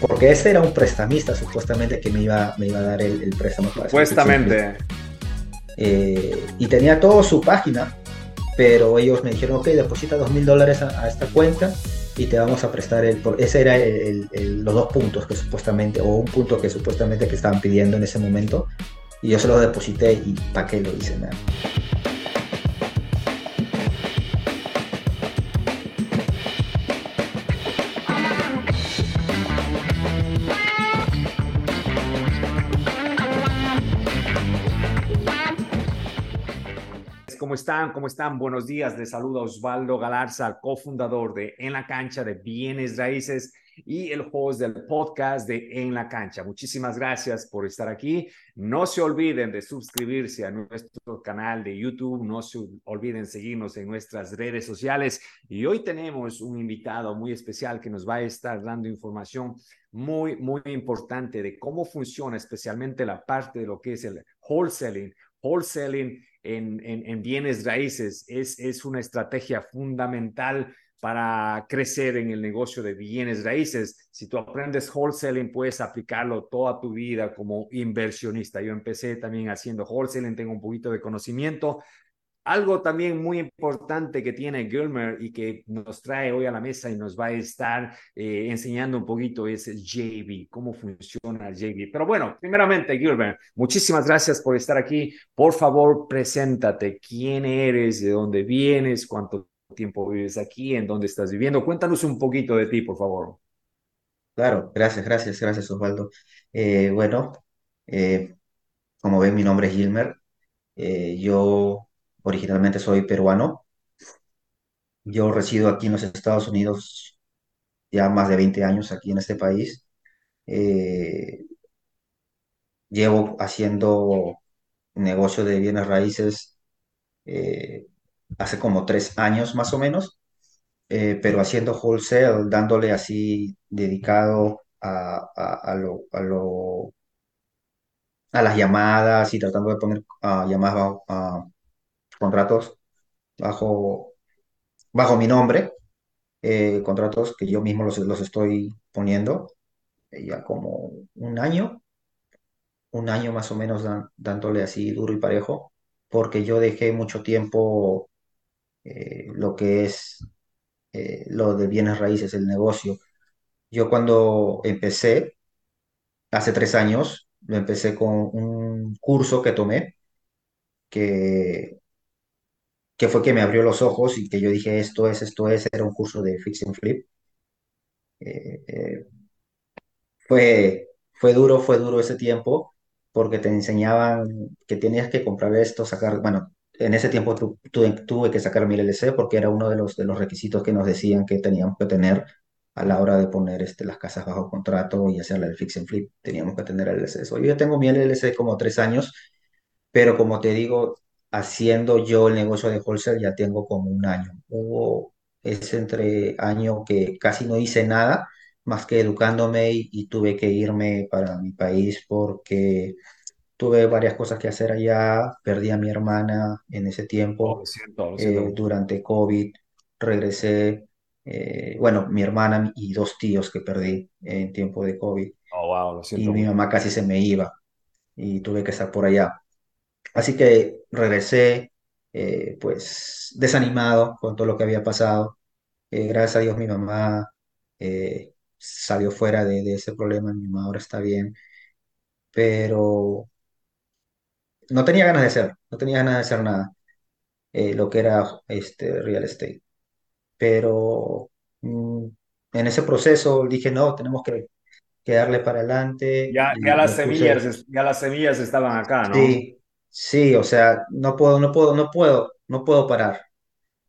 porque ese era un prestamista supuestamente que me iba, me iba a dar el, préstamo. Supuestamente. Eh, y tenía todo su página, pero ellos me dijeron, ok, deposita dos mil dólares a, esta cuenta y te vamos a prestar el... Ese era los dos puntos que supuestamente, o un punto que supuestamente que estaban pidiendo en ese momento. Y yo se lo deposité y ¿para qué lo hice? nada están? ¿Cómo están? Buenos días. Les saluda Osvaldo Galarza, cofundador de En la Cancha de Bienes Raíces y el host del podcast de En la Cancha. Muchísimas gracias por estar aquí. No se olviden de suscribirse a nuestro canal de YouTube. No se olviden seguirnos en nuestras redes sociales. Y hoy tenemos un invitado muy especial que nos va a estar dando información muy, muy importante de cómo funciona especialmente la parte de lo que es el wholesaling. Wholesaling en, bienes raíces es, es una estrategia fundamental para crecer en el negocio de bienes raíces. Si tú aprendes wholesaling, puedes aplicarlo toda tu vida como inversionista. Yo empecé también haciendo wholesaling, tengo un poquito de conocimiento, algo también muy importante que tiene Gilmer y que nos trae hoy a la mesa y nos va a estar eh, enseñando un poquito es JV, cómo funciona el JV. Pero bueno, primeramente, Gilmer, muchísimas gracias por estar aquí. Por favor, preséntate. ¿Quién eres? ¿De dónde vienes? ¿Cuánto tiempo vives aquí? ¿En dónde estás viviendo? Cuéntanos un poquito de ti, por favor. Claro, gracias, gracias, gracias, Osvaldo. Eh, bueno, eh, como ven, mi nombre es Gilmer. yo Originalmente soy peruano. Yo resido aquí en los Estados Unidos ya más de 20 años aquí en este país. Eh, llevo haciendo negocio de bienes raíces eh, hace como tres años más o menos, eh, pero haciendo wholesale, dándole así dedicado a, a, lo, a, lo, a las llamadas y tratando de poner llamadas a, contratos bajo, bajo mi nombre, eh, contratos que yo mismo los, los estoy poniendo eh, ya como un año, un año más o menos dándole así duro y parejo, porque yo dejé mucho tiempo eh, lo que es lo de bienes raíces, el negocio. Yo cuando empecé, hace tres años, lo empecé con un curso que tomé, que que fue que me abrió los ojos y que yo dije, esto es, esto es, era un curso de Fix and Flip. Eh, eh, fue, fue duro, fue duro ese tiempo, porque te enseñaban que tenías que comprar esto, sacar, bueno, en ese tiempo tuve, que sacar mi LLC porque era uno de los, de los requisitos que nos decían que teníamos que tener a la hora de poner este, las casas bajo contrato y hacerle el fix and flip, teníamos que tener el LLC. Yo ya tengo mi LLC como tres años, pero como te digo, haciendo yo el negocio de wholesale ya tengo como un año. Hubo ese entre año que casi no hice nada más que educándome y, tuve que irme para mi país porque tuve varias cosas que hacer allá. Perdí a mi hermana en ese tiempo oh, eh, durante COVID. Regresé, eh, bueno, mi hermana y dos tíos que perdí en tiempo de COVID. Oh, y mi mamá casi se me iba y tuve que estar por allá. Así que regresé, eh, pues, desanimado con todo lo que había pasado. Eh, gracias a Dios mi mamá eh, salió fuera de, ese problema, mi mamá ahora está bien, pero no tenía ganas de hacer, no tenía ganas de hacer nada, lo que era este real estate. Pero mm, en ese proceso dije, no, tenemos que, darle para adelante. Ya, ya las semillas, ya las semillas estaban acá, ¿no? Sí, Sí, o sea, no puedo, no puedo, no puedo, no puedo parar,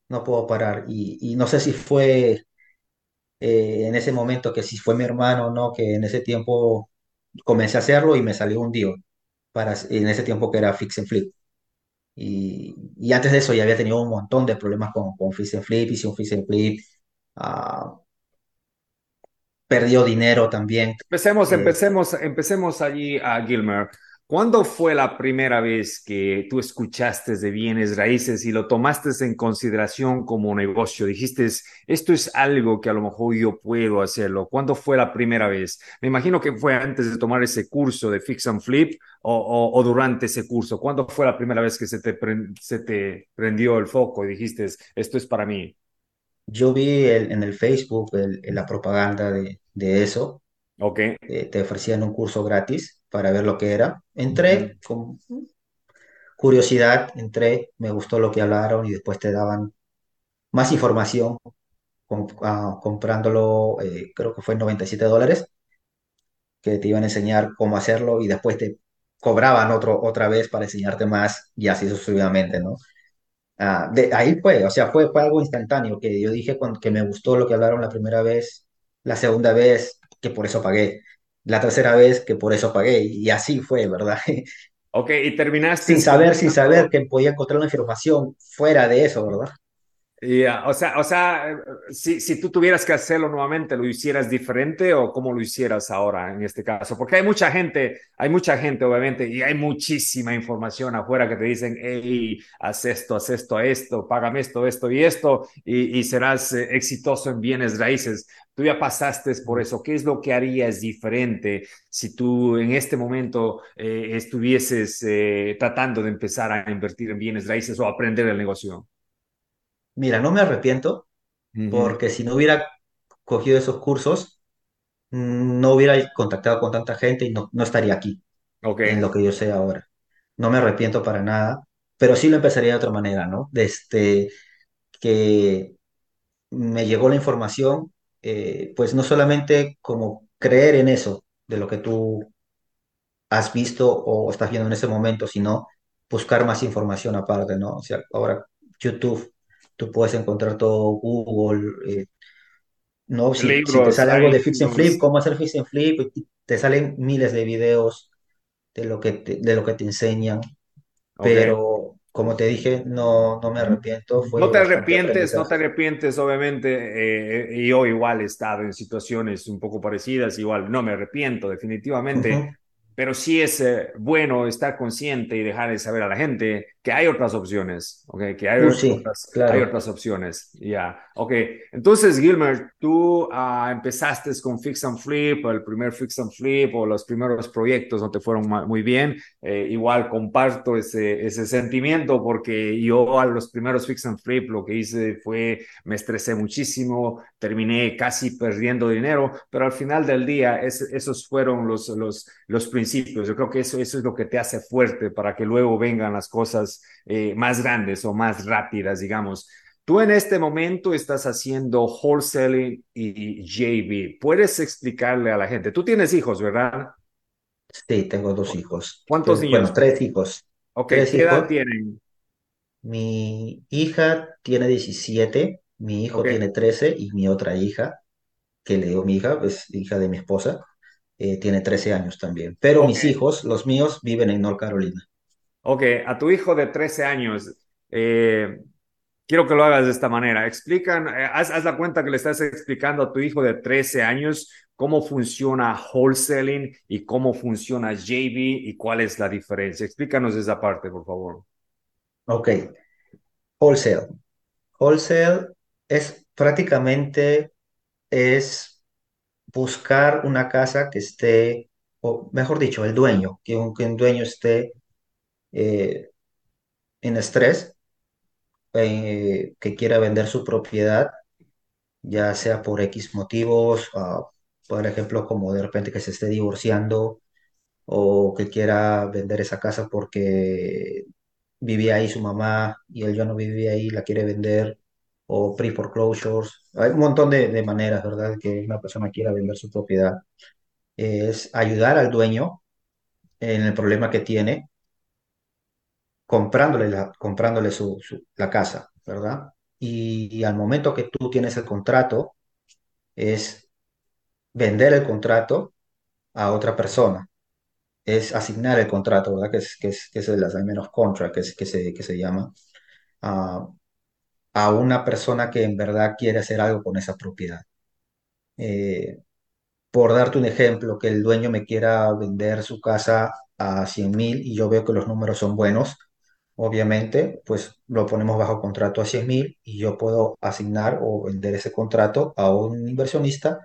no puedo parar. Y, no sé si fue eh, en ese momento que si fue mi hermano o no, que en ese tiempo comencé a hacerlo y me salió un dio para, en ese tiempo que era Fix and Flip. Y, y antes de eso ya había tenido un montón de problemas con, con Fix and Flip, hice un Fix and Flip, ah, perdió dinero también. Empecemos, eh, empecemos, empecemos allí a Gilmer. ¿Cuándo fue la primera vez que tú escuchaste de bienes raíces y lo tomaste en consideración como negocio? Dijiste, esto es algo que a lo mejor yo puedo hacerlo. ¿Cuándo fue la primera vez? Me imagino que fue antes de tomar ese curso de Fix and Flip o, o, o durante ese curso. ¿Cuándo fue la primera vez que se te, se te prendió el foco y dijiste, esto es para mí? Yo vi el- en el Facebook el- la propaganda de, de eso. Ok. eh, te ofrecían un curso gratis para ver lo que era. Entré con curiosidad, entré, me gustó lo que hablaron y después te daban más información ah, comprándolo, eh, creo que fue 97 dólares, que te iban a enseñar cómo hacerlo y después te cobraban otro, otra vez para enseñarte más y así sucesivamente, ¿no? Ah, de ahí fue, o sea, fue, fue algo instantáneo que yo dije cuando, que me gustó lo que hablaron la primera vez, la segunda vez, que por eso pagué, la tercera vez, que por eso pagué, y así fue, ¿verdad? Ok, y terminaste Sin saber, sin saber que podía encontrar una información fuera de eso, ¿verdad? Ya, O sea, o sea, si, si tú tuvieras que hacerlo nuevamente, ¿lo hicieras diferente o cómo lo hicieras ahora en este caso? Porque hay mucha gente, hay mucha gente, obviamente, y hay muchísima información afuera que te dicen, hey, haz esto, haz esto, esto, págame esto, esto y esto, y, y serás eh, exitoso en bienes raíces. Tú ya pasaste por eso. ¿Qué es lo que harías diferente si tú en este momento eh, estuvieses eh, tratando de empezar a invertir en bienes raíces o aprender el negocio? Mira, no me arrepiento porque si no hubiera cogido esos cursos, mm, no hubiera contactado con tanta gente y no, no estaría aquí Ok. en lo que yo sé ahora. No me arrepiento para nada, pero sí lo empezaría de otra manera, ¿no? Desde que me llegó la información, eh, pues no solamente como creer en eso, de lo que tú has visto o estás viendo en ese momento, sino buscar más información aparte, ¿no? O sea, ahora YouTube, tú puedes encontrar todo Google, eh, ¿no? Si, si te Libros, sale algo de Fix and Flip, libros. cómo hacer Fix and Flip, te salen miles de videos de lo que te, de lo que te enseñan, pero como te dije, no, no me arrepiento, No te arrepientes, no te arrepientes, obviamente. eh, yo igual he estado en situaciones un poco parecidas, igual no me arrepiento, definitivamente. Ujú. Pero sí es eh, bueno estar consciente y dejar de saber a la gente que hay otras opciones, ¿ok? Que hay Uh, sí, otras, hay claro. otras opciones, ya, ok. Entonces, Gilmer, tú ah, empezaste con Fix and Flip, el primer Fix and Flip o los primeros proyectos no te fueron muy bien. Eh, igual comparto ese, ese sentimiento porque yo a los primeros Fix and Flip lo que hice fue, me estresé muchísimo, terminé casi perdiendo dinero, pero al final del día es, esos fueron los, los los principios. Yo creo que eso, eso es lo que te hace fuerte para que luego vengan las cosas eh, más grandes o más rápidas, digamos. Tú en este momento estás haciendo wholesaling y JV. ¿Puedes explicarle a la gente? Tú tienes hijos, ¿verdad? Sí, tengo dos hijos. ¿Cuántos Te- bueno, niños? tres hijos. Ok, Tres ¿qué edad tienen? Mi hija tiene 17, mi hijo tiene 13 y mi otra hija, que le digo mi hija, es hija de mi esposa, eh, tiene 13 años también. Pero mis hijos, los míos, viven en North Carolina. ok. A tu hijo de 13 años, eh, Quiero que lo hagas de esta manera. Explican, eh, haz, haz la cuenta que le estás explicando a tu hijo de 13 años cómo funciona wholesaling y cómo funciona JV y cuál es la diferencia. Explícanos esa parte, por favor. Ok, wholesale. Wholesale es prácticamente es buscar una casa que esté, o mejor dicho, el dueño, que un, que un dueño esté eh, en estrés, eh, que quiera vender su propiedad, ya sea por X motivos, ah, por ejemplo, como de repente que se esté divorciando o que quiera vender esa casa porque vivía ahí su mamá y él ya no vivía ahí, la quiere vender, o pre-foreclosures. Hay un montón de, de maneras, ¿verdad?, que una persona quiera vender su propiedad. Es ayudar al dueño en el problema que tiene, comprándole, la, comprándole su, su- la casa, ¿verdad? Y, y al momento que tú tienes el contrato, es vender el contrato a otra persona. Es asignar el contrato, ¿verdad? Que es, que es, que es el assignment of contract, que, es, que, se, que se llama. a a una persona que en verdad quiere hacer algo con esa propiedad. Eh, por darte un ejemplo, que el dueño me quiera vender su casa a 100 mil y yo veo que los números son buenos, obviamente, pues lo ponemos bajo contrato a 100 mil y yo puedo asignar o vender ese contrato a un inversionista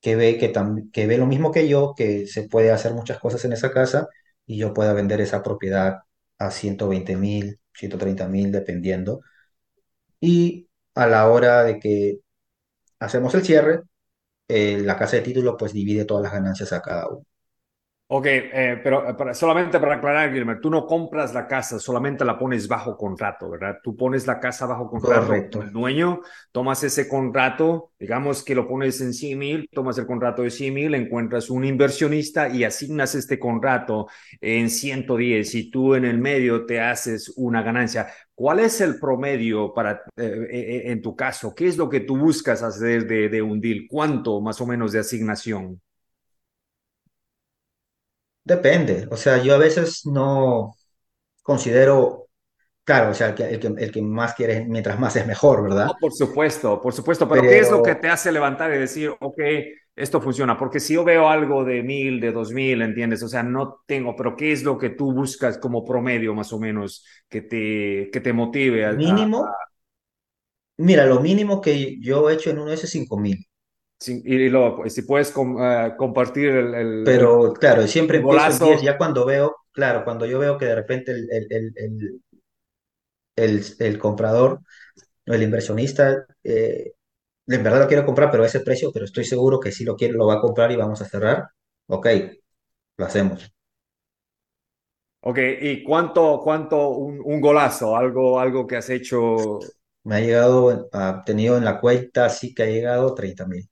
que ve, que, que ve lo mismo que yo, que se puede hacer muchas cosas en esa casa y yo pueda vender esa propiedad a 120 mil, 130 mil, dependiendo. Y a la hora de que hacemos el cierre, eh, la casa de título pues divide todas las ganancias a cada uno. Ok, eh, pero eh, solamente para aclarar, Gilmer, tú no compras la casa, solamente la pones bajo contrato, ¿verdad? Tú pones la casa bajo contrato con el Correcto. dueño, tomas ese contrato, digamos que lo pones en 100 mil, tomas el contrato de 100 mil, encuentras un inversionista y asignas este contrato en 110 y tú en el medio te haces una ganancia. ¿Cuál es el promedio para, eh, eh, en tu caso? ¿Qué es lo que tú buscas hacer de, de un deal? ¿Cuánto más o menos de asignación? Depende. O sea, yo a veces no considero, claro, o sea, el que, el que, el que más quiere, mientras más es mejor, ¿verdad? No, por supuesto, por supuesto, pero ¿qué es lo que te hace levantar y decir, ok, esto funciona? Porque si yo veo algo de mil, de dos mil, ¿entiendes? O sea, no tengo, pero ¿qué es lo que tú buscas como promedio más o menos que te, que te motive a, a- mínimo, mira, lo mínimo que yo he hecho en uno es cinco mil. Y luego, pues, si puedes com- eh, compartir el, el, el- Pero claro, siempre empiezo en 10 golazo, ya cuando veo, claro, cuando yo veo que de repente el, el, el, el, el- el comprador o el inversionista eh, en verdad lo quiero comprar, pero a ese precio, pero estoy seguro que sí lo quiere, lo va a comprar y vamos a cerrar, ok, lo hacemos. ok, ¿y cuánto, cuánto un, un golazo, algo, algo que has hecho Me ha llegado, ha tenido en la cuenta, sí que ha llegado treinta mil.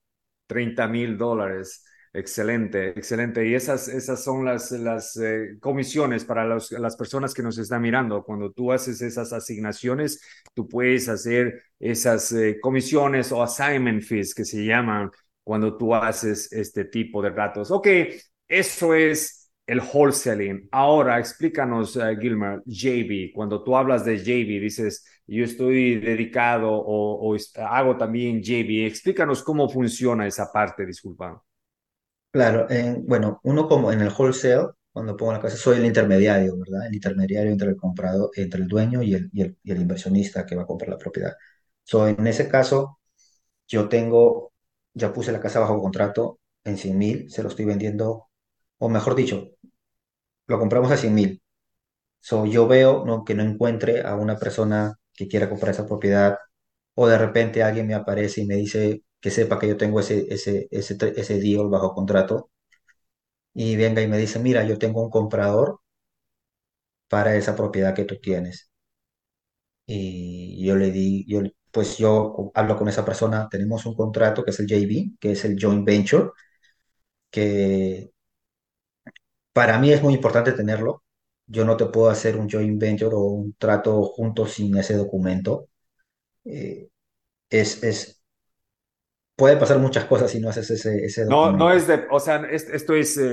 Treinta mil dólares. Excelente, excelente. Y esas, esas son las, las eh, comisiones para las personas que nos están mirando. Cuando tú haces esas asignaciones, tú puedes hacer esas eh, comisiones o assignment fees que se llaman cuando tú haces este tipo de datos. Ok, eso es el wholesaling. Ahora explícanos, uh, Gilmer, JB. Cuando tú hablas de JB, dices, yo estoy dedicado o, hago también JB. Explícanos cómo funciona esa parte, disculpa. Claro, en- bueno, uno como en el wholesale, cuando pongo la casa, soy el intermediario, ¿verdad? El intermediario entre el comprador, entre el dueño y el, inversionista que va a comprar la propiedad. So, en ese caso, yo tengo, ya puse la casa bajo contrato en cien mil, se lo estoy vendiendo, o mejor dicho, lo compramos a cien mil. So, yo veo, que no encuentre a una persona que quiera comprar esa propiedad, o de repente alguien me aparece y me dice que sepa que yo tengo ese, ese, ese, ese deal bajo contrato y venga y me dice, mira, yo tengo un comprador para esa propiedad que tú tienes. Y yo le di, yo, pues yo hablo con esa persona, tenemos un contrato que es el JV, que es el Joint Venture, que para mí es muy importante tenerlo. Yo no te puedo hacer un joint venture o un trato juntos sin ese documento. Eh, es, es, puede pasar muchas cosas si no haces ese, ese No, no documento. es de, o sea, es- esto es, eh,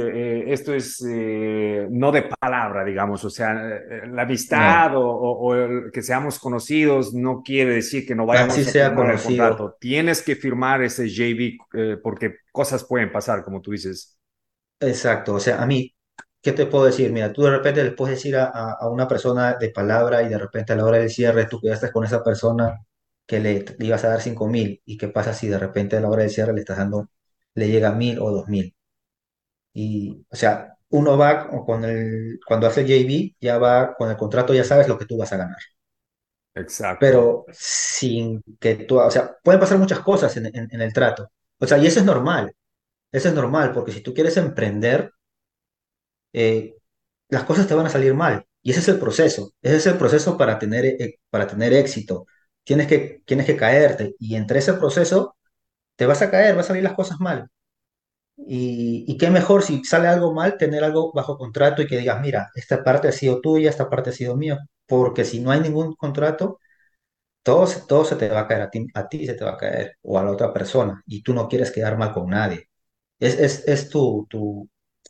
eh, esto es eh, no de palabra, digamos, o sea, la No, amistad o, o- o el que seamos conocidos no quiere decir que no así vayamos a sea firmar el conocido. contrato. Tienes que firmar ese JV porque cosas pueden pasar, como tú dices. Exacto, o sea, a mí, ¿qué te puedo decir? Mira, tú de repente le puedes decir a, a- una persona de palabra y de repente a la hora del cierre tú quedaste con esa persona que le, le ibas a dar cinco mil y qué pasa si de repente a la hora del cierre le estás dando, le llega mil o dos mil. Y, o sea, uno va con el, cuando hace el JV, ya va con el contrato, ya sabes lo que tú vas a ganar. Exacto, Pero sin que tú, o sea, pueden pasar muchas cosas en, en en el trato. O sea, y eso es normal, eso es normal, porque si tú quieres emprender, eh, las cosas te van a salir mal. Y ese es el proceso. Ese es el proceso para tener, eh, para tener éxito. Tienes que, tienes que caerte. Y entre ese proceso te vas a caer, van a salir las cosas mal. Y, qué mejor si sale algo mal, tener algo bajo contrato y que digas, mira, esta parte ha sido tuya, esta parte ha sido mía. Porque si no hay ningún contrato, todo, todo se te va a caer a ti, a ti se te va a caer o a la otra persona. Y tú no quieres quedar mal con nadie. Es, es, es tu,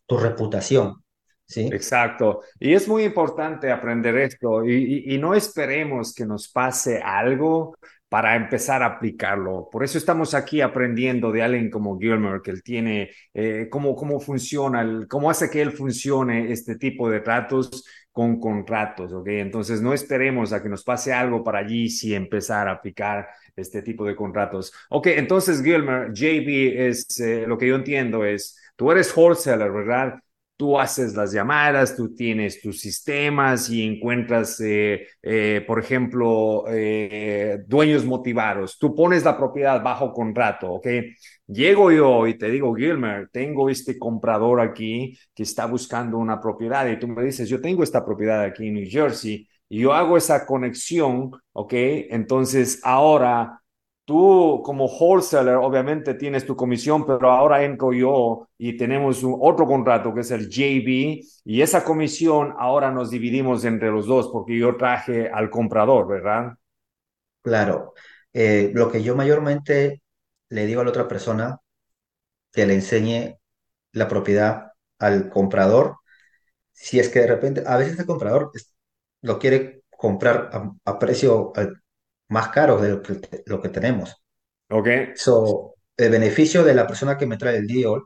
tu reputación. ¿Sí? exacto. Y es muy importante aprender esto y, no esperemos que nos pase algo para empezar a aplicarlo. Por eso estamos aquí aprendiendo de alguien como Gilmer, que él tiene, eh, cómo, cómo funciona, cómo hace que él funcione este tipo de tratos con contratos, ¿ok? Entonces no esperemos a que nos pase algo para allí si empezar a aplicar este tipo de contratos. Ok, entonces Gilmer, JB es, eh, lo que yo entiendo es, tú eres wholesaler, ¿verdad? Tú haces las llamadas, tú tienes tus sistemas y encuentras, eh, eh, por ejemplo, eh, dueños motivados. Tú pones la propiedad bajo contrato, ¿ok? Llego yo y te digo, Gilmer, tengo este comprador aquí que está buscando una propiedad y tú me dices, yo tengo esta propiedad aquí en New Jersey y yo hago esa conexión, ¿ok? Entonces ahora Tú como wholesaler obviamente tienes tu comisión, pero ahora entro yo y tenemos otro contrato que es el JB y esa comisión ahora nos dividimos entre los dos porque yo traje al comprador, ¿verdad? Claro. Eh, lo que yo mayormente le digo a la otra persona, que le enseñe la propiedad al comprador, si es que de repente, a veces el comprador lo quiere comprar a, a precio más caro de lo que, lo que tenemos. ¿Ok? So, el beneficio de la persona que me trae el deal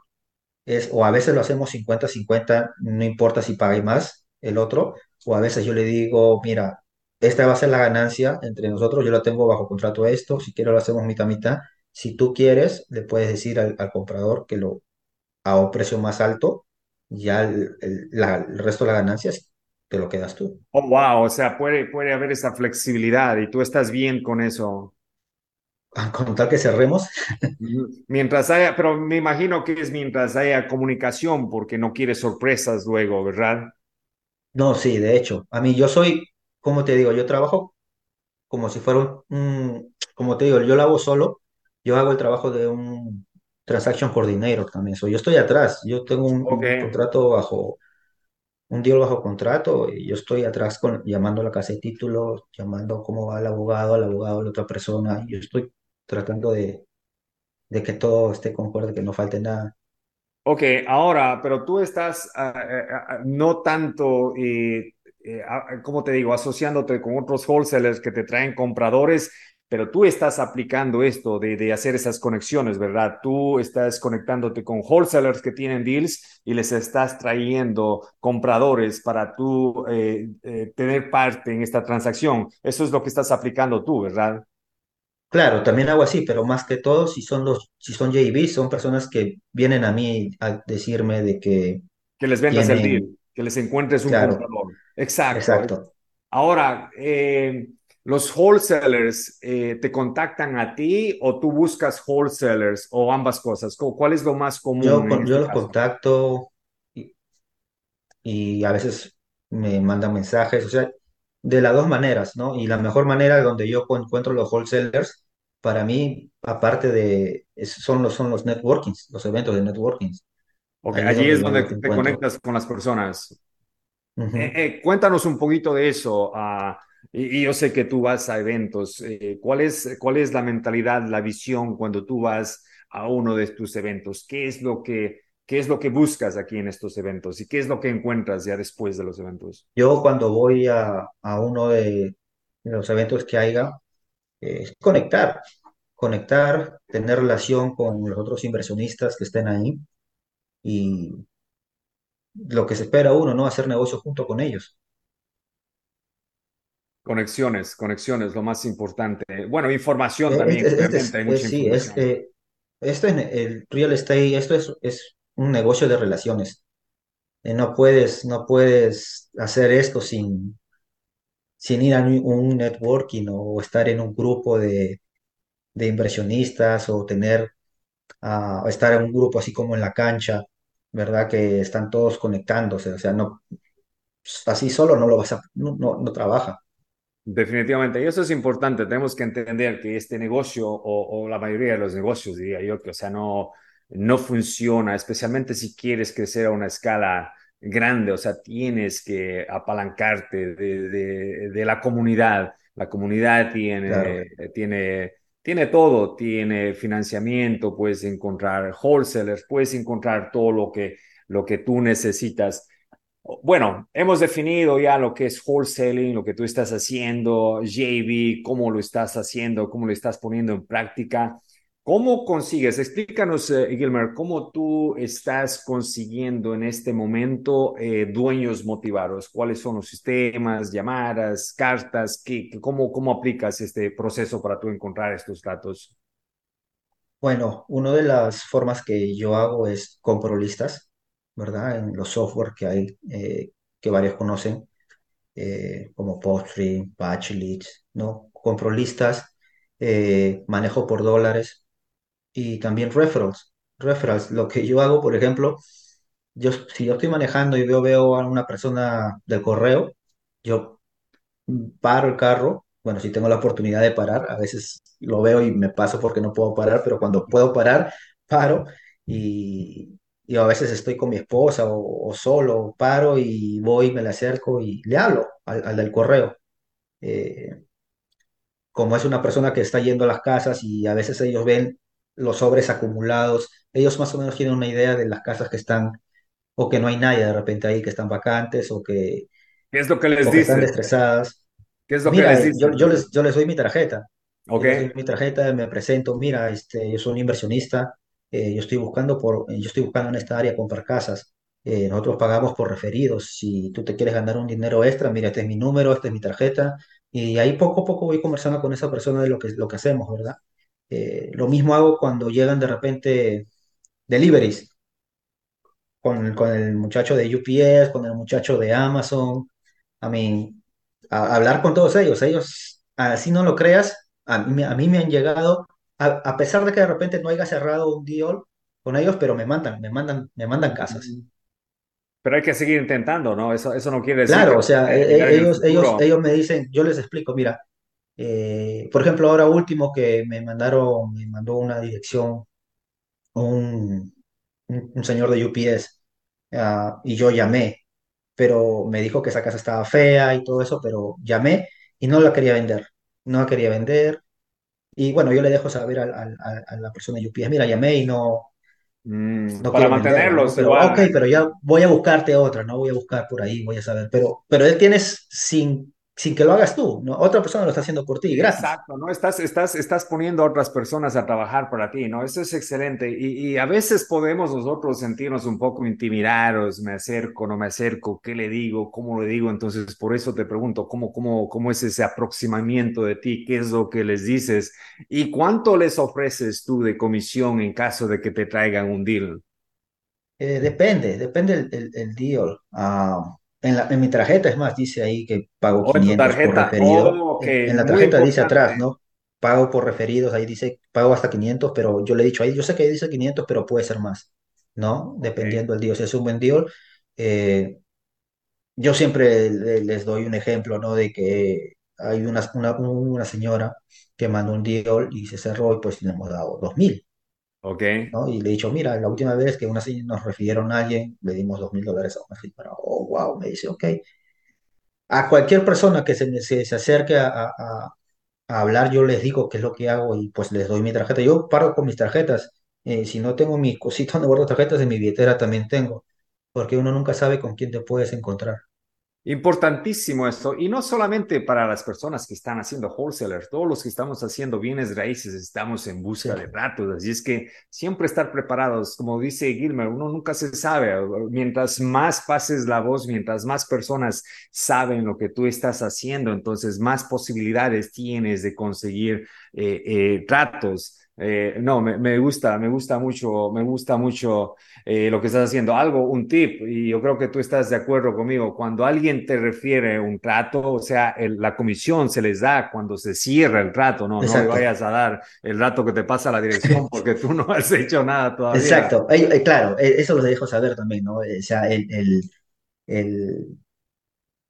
es, o a veces lo hacemos cincuenta cincuenta no importa si pague más el otro, o a veces yo le digo, mira, esta va a ser la ganancia entre nosotros, yo la tengo bajo contrato esto, si quieres lo hacemos mitad mitad, si tú quieres, le puedes decir al, al comprador que lo a un precio más alto, ya el, el- la- el resto de las ganancias te lo quedas tú. Oh, wow, o sea, puede, puede haber esa flexibilidad y tú estás bien con eso. Con tal que cerremos, Mientras haya, pero me imagino que es mientras haya comunicación, porque no quieres sorpresas luego, ¿verdad? no, sí, de hecho, a mí yo soy, como te digo, yo trabajo como si fuera un, como te digo, yo lo hago solo, yo hago el trabajo de un transaction coordinator también, so, yo estoy atrás, yo tengo un contrato bajo, un deal bajo contrato y yo estoy atrás con, llamando a la casa de títulos, llamando cómo va el abogado, al abogado la otra persona, yo estoy tratando de, de que todo esté concuerde, que no falte nada. ok, ahora, pero tú estás ah, ah, no tanto, ah, ¿cómo te digo?, asociándote con otros wholesalers que te traen compradores, pero tú estás aplicando esto de, de hacer esas conexiones, ¿verdad? Tú estás conectándote con wholesalers que tienen deals y les estás trayendo compradores para tú eh, eh, tener parte en esta transacción. Eso es lo que estás aplicando tú, ¿verdad? Claro, también hago así, pero más que todo, si son los, si son JV, son personas que vienen a mí a decirme de que que les vendas el deal, que les encuentres un claro, comprador. Exacto. exacto. Ahora, eh, los wholesalers eh, te contactan a ti o tú buscas wholesalers o ambas cosas. ¿Cuál es lo más común yo este los caso? contacto y, y a veces me mandan mensajes, o sea, de las dos maneras, ¿no? Y la mejor manera donde yo encuentro los wholesalers, para mí, aparte de, son los, son los networkings, los eventos de networking. Ok, es allí donde es donde te encuentro. conectas con las personas. Eh, eh, cuéntanos un poquito de eso. ah, y, yo sé que tú vas a eventos. eh, ¿cuál es, cuál es la mentalidad, la visión cuando tú vas a uno de tus eventos? ¿Qué es lo que, qué es lo que buscas aquí en estos eventos? ¿Y qué es lo que encuentras ya después de los eventos? Yo cuando voy a, a uno de los eventos que haya, es conectar, conectar, tener relación con los otros inversionistas que estén ahí y lo que se espera uno, ¿no? Hacer negocio junto con ellos. Conexiones, conexiones, lo más importante. Bueno, información Eh, también, es, hay mucha sí, es, eh, esto es el real estate, esto es, es un negocio de relaciones. Eh, no puedes, no puedes hacer esto sin, sin ir a un networking o estar en un grupo de, de inversionistas o tener, ah, estar en un grupo así como en la cancha, ¿verdad? Que están todos conectándose. O sea, no, así solo no lo vas a, no, no, no trabaja. Definitivamente, y eso es importante. Tenemos que entender que este negocio, o, o la mayoría de los negocios, diría yo, que o sea, no, no funciona, especialmente si quieres crecer a una escala grande, o sea, tienes que apalancarte de, de, de la comunidad. La comunidad Claro. tiene, tiene, tiene todo, tiene financiamiento, puedes encontrar wholesalers, puedes encontrar todo lo que, lo que tú necesitas. Bueno, hemos definido ya lo que es wholesaling, lo que tú estás haciendo, JV, cómo lo estás haciendo, cómo lo estás poniendo en práctica. ¿Cómo consigues? Explícanos, eh, Gilmer, cómo tú estás consiguiendo en este momento eh, dueños motivados. ¿Cuáles son los sistemas, llamadas, cartas? ¿Qué, cómo, ¿Cómo aplicas este proceso para tú encontrar estos datos? Bueno, una de las formas que yo hago es compro listas, ¿verdad? En los software que hay, eh, que varios conocen, eh, como Postgre, Batchlead, ¿no? Compro listas, eh, manejo por dólares y también referrals. Referrals, lo que yo hago, por ejemplo, yo, si yo estoy manejando y veo, veo a una persona del correo, yo paro el carro, bueno, si tengo la oportunidad de parar, a veces lo veo y me paso porque no puedo parar, pero cuando puedo parar, paro y, y a veces estoy con mi esposa o, o solo, paro y voy, me le acerco y le hablo al, al del correo. Eh, como es una persona que está yendo a las casas y a veces ellos ven los sobres acumulados, ellos más o menos tienen una idea de las casas que están o que no hay nadie de repente ahí, que están vacantes o que, ¿Qué es lo que les que están estresadas. ¿Qué es lo que les eh, yo, yo les, yo les doy mi tarjeta. Ok. Yo les doy mi tarjeta, me presento, mira, este, yo soy un inversionista, eh, yo estoy buscando por, eh, yo estoy buscando en esta área comprar casas. Eh, nosotros pagamos por referidos. Si tú te quieres ganar un dinero extra, mira, este es mi número, esta es mi tarjeta. Y ahí poco a poco voy conversando con esa persona de lo que, lo que hacemos, ¿verdad? Eh, lo mismo hago cuando llegan de repente deliveries con, con el muchacho de UPS, con el muchacho de Amazon. A- hablar con todos ellos. Ellos, así no lo creas, a mí, a mí me han llegado, a, a pesar de que de repente no haya cerrado un deal con ellos, pero me mandan, me mandan, me mandan casas. Pero hay que seguir intentando, ¿no? Eso, eso no quiere decir que Claro, o sea, e- e- el ellos, ellos, ellos me dicen, yo les explico, mira, eh, por ejemplo, ahora último que me mandaron, me mandó una dirección un, un, un señor de UPS, ah, y yo llamé. pero me dijo que esa casa estaba fea y todo eso, pero llamé y no la quería vender, no la quería vender. Y bueno, yo le dejo saber al- al- a, la persona de UPS, mira, llamé y no, Mm, no para ¿no? mantenerlos Pero ok, pero ya voy a buscarte otra, ¿no? Voy a buscar por ahí, voy a saber, pero, pero él tienes sin, sin que lo hagas tú, ¿no? Otra persona lo está haciendo por ti, gratis. Exacto, ¿no? Estás, estás, estás poniendo a otras personas a trabajar para ti, ¿no? Eso es excelente. Y, y a veces podemos nosotros sentirnos un poco intimidados, me acerco, no me acerco, ¿qué le digo? ¿Cómo le digo? Entonces, por eso te pregunto, ¿cómo, cómo, cómo es ese aproximamiento de ti? ¿Qué es lo que les dices? ¿Y cuánto les ofreces tú de comisión en caso de que te traigan un deal? Eh, depende, depende el, el, el deal. Ah, en la, en mi tarjeta, es más, dice ahí que pago O en tu 500 por referido. Oh, En, en la muy tarjeta dice atrás. ¿no? Pago por referidos, ahí dice pago hasta 500, pero yo le he dicho ahí, yo sé que dice 500, pero puede ser más, ¿no? Ok. Dependiendo del deal. Si es un buen deal, eh, yo siempre le- les doy un ejemplo, ¿no? De que hay una, una, una señora que mandó un deal y se cerró y pues le hemos dado 2000. Ok. ¿no? Y le he dicho, mira, la última vez que una, nos refirieron a alguien, le dimos dos mil dólares a una señora. Oh, wow, me dice, ok. A cualquier persona que se, se, se acerque a, a- a- a hablar, yo les digo qué es lo que hago y pues les doy mi tarjeta. Yo paro con mis tarjetas. Eh, si no tengo mi cosita donde guardo tarjetas, en mi billetera también tengo, porque uno nunca sabe con quién te puedes encontrar. Importantísimo esto, y no solamente para las personas que están haciendo wholesalers, todos los que estamos haciendo bienes raíces estamos en busca Sí, de tratos, así es que siempre estar preparados, como dice Gilmer, uno nunca se sabe, mientras más pases la voz, mientras más personas saben lo que tú estás haciendo, entonces más posibilidades tienes de conseguir eh, eh, tratos. Eh, no, me, me, gusta, me gusta mucho, me gusta mucho eh, lo que estás haciendo. Algo, un tip, y yo creo que tú estás de acuerdo conmigo, cuando alguien te refiere un trato, o sea, el, la comisión se les da cuando se cierra el trato, no, no le exacto. vayas a dar el rato que te pasa la dirección porque tú no has hecho nada todavía. Exacto. Eh, claro, eh, eso los dejo saber también, ¿no? O sea, el, el, el,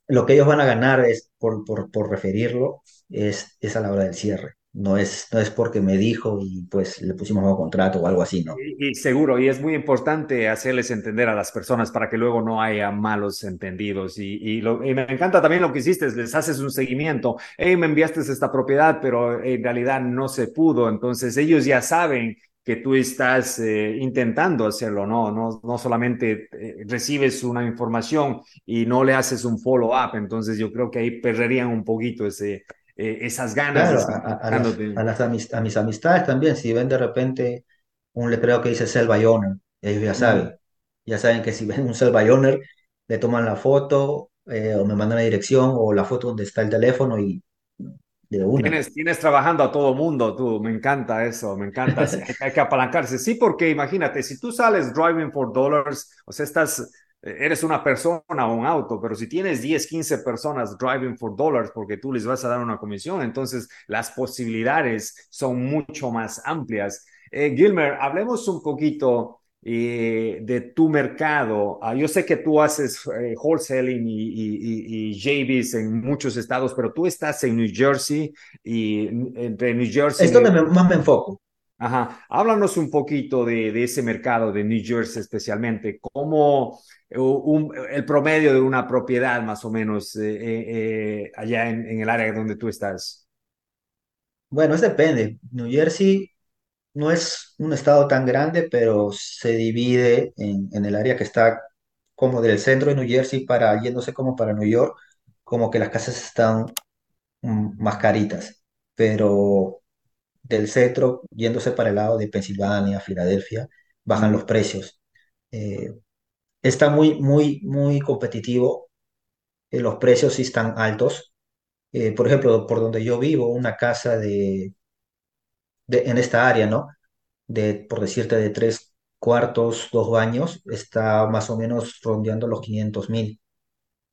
lo que ellos van a ganar es por, por, por referirlo, es, es a la hora del cierre. No es, no es porque me dijo y pues le pusimos un contrato o algo así, ¿no? Y, seguro, y es muy importante hacerles entender a las personas para que luego no haya malos entendidos. Y, y me encanta también lo que hiciste, les haces un seguimiento. Hey, me enviaste esta propiedad, pero en realidad no se pudo. Entonces ellos ya saben que tú estás eh, intentando hacerlo, ¿no? No, no solamente eh, recibes una información y no le haces un follow-up, entonces yo creo que ahí perderían un poquito ese, eh, esas ganas Claro, a, a- las, a, las a mis amistades también, si ven de repente un letrero que dice Sell by Owner, ellos ya Mm. saben, ya saben que si ven un Sell by Owner, le toman la foto eh, o me mandan la dirección o la foto donde está el teléfono y de una. Tienes, tienes trabajando a todo mundo, tú, me encanta eso, me encanta, hay, hay que apalancarse, sí, porque imagínate, si tú sales driving for dollars, o sea, estás, eres una persona o un auto, pero si tienes 10, 15 personas driving for dollars porque tú les vas a dar una comisión, entonces las posibilidades son mucho más amplias. Eh, Gilmer, hablemos un poquito eh, de tu mercado. Uh, yo sé que tú haces eh, wholesaling y, y, y, y, JVs en muchos estados, pero tú estás en New Jersey y entre New Jersey Es donde me- más me enfoco. Ajá. Háblanos un poquito de, de, ese mercado de New Jersey especialmente, cómo un, el promedio de una propiedad más o menos eh, eh, allá en, en, el área donde tú estás. Bueno, es depende. New Jersey no es un estado tan grande, pero se divide en, en el área que está como del centro de New Jersey para yéndose como para New York, como que las casas están mm, más caritas, pero del centro yéndose para el lado de Pensilvania, Filadelfia, bajan los precios. Eh, está muy, muy, muy competitivo, eh, los precios sí están altos. Eh, por ejemplo, por donde yo vivo, una casa de, de- en esta área, ¿no? De, por decirte, de tres cuartos, dos baños, está más o menos rondeando los quinientos mil.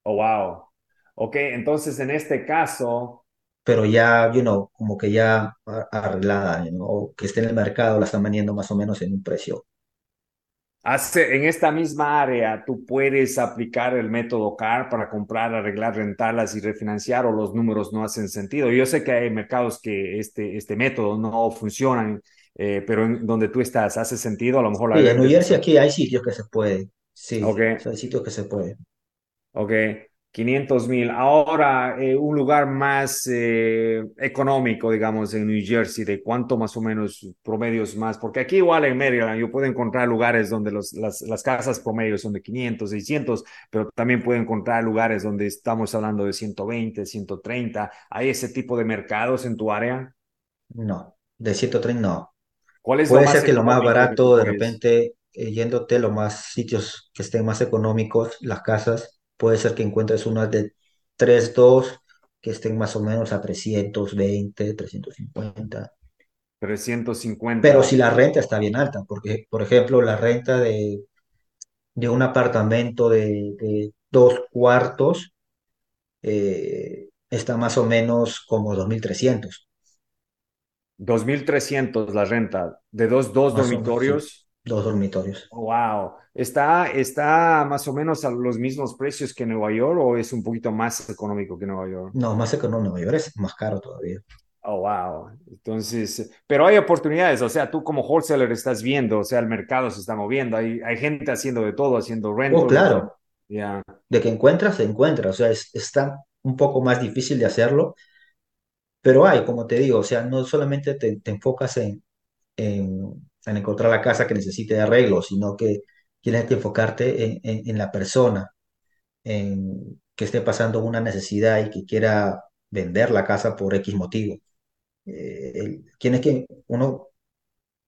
Oh, wow. Ok, entonces en este caso, pero ya, you know, como que ya arreglada, you know, o que esté en el mercado, la están vendiendo más o menos en un precio. Hace, en esta misma área, tú puedes aplicar el método CAR para comprar, arreglar, rentarlas y refinanciar o los números no hacen sentido. Yo sé que hay mercados que este, este método no funcionan, eh, pero en donde tú estás, ¿hace sentido? A lo mejor la Sí, en New Jersey aquí hay sitios que se puede, Ok, sí, o sea, hay sitios que se puede. ok. Quinientos mil. Ahora, eh, un lugar más eh, económico, digamos, en New Jersey, ¿de cuánto más o menos promedios más? Porque aquí igual en Maryland yo puedo encontrar lugares donde los, las, las casas promedios son de 500, 600, pero también puedo encontrar lugares donde estamos hablando de 120, 130. ¿Hay ese tipo de mercados en tu área? No, de 130 no. ¿Cuál es Puede ser que lo más barato, de repente, eh, yéndote los más sitios que estén más económicos, las casas, puede ser que encuentres unas de tres dos que estén más o menos a trescientos veinte trescientos cincuenta. Trescientos Pero cincuenta si la renta está bien alta, porque, por ejemplo, la renta de de un apartamento de, de dos cuartos eh, está más o menos como dos mil trescientos. 2.300 la renta. De dos, dos más dormitorios. Dos dormitorios. Wow, ¿está, está más o menos a los mismos precios que Nueva York o es un poquito más económico que Nueva York? No, más económico, Nueva York es más caro todavía. Oh, wow. Entonces, pero hay oportunidades, o sea, tú como wholesaler estás viendo, o sea, el mercado se está moviendo, hay, hay gente haciendo de todo, haciendo Oh, rentals, haciendo, claro, ya, de que encuentras, se encuentra, o sea, es, está un poco más difícil de hacerlo, pero hay, como te digo, o sea, no solamente te, te enfocas en, en, en encontrar la casa que necesite arreglo, sino que tienes que enfocarte en, la persona en que esté pasando una necesidad y que quiera vender la casa por X motivo. Eh, tienes que, uno,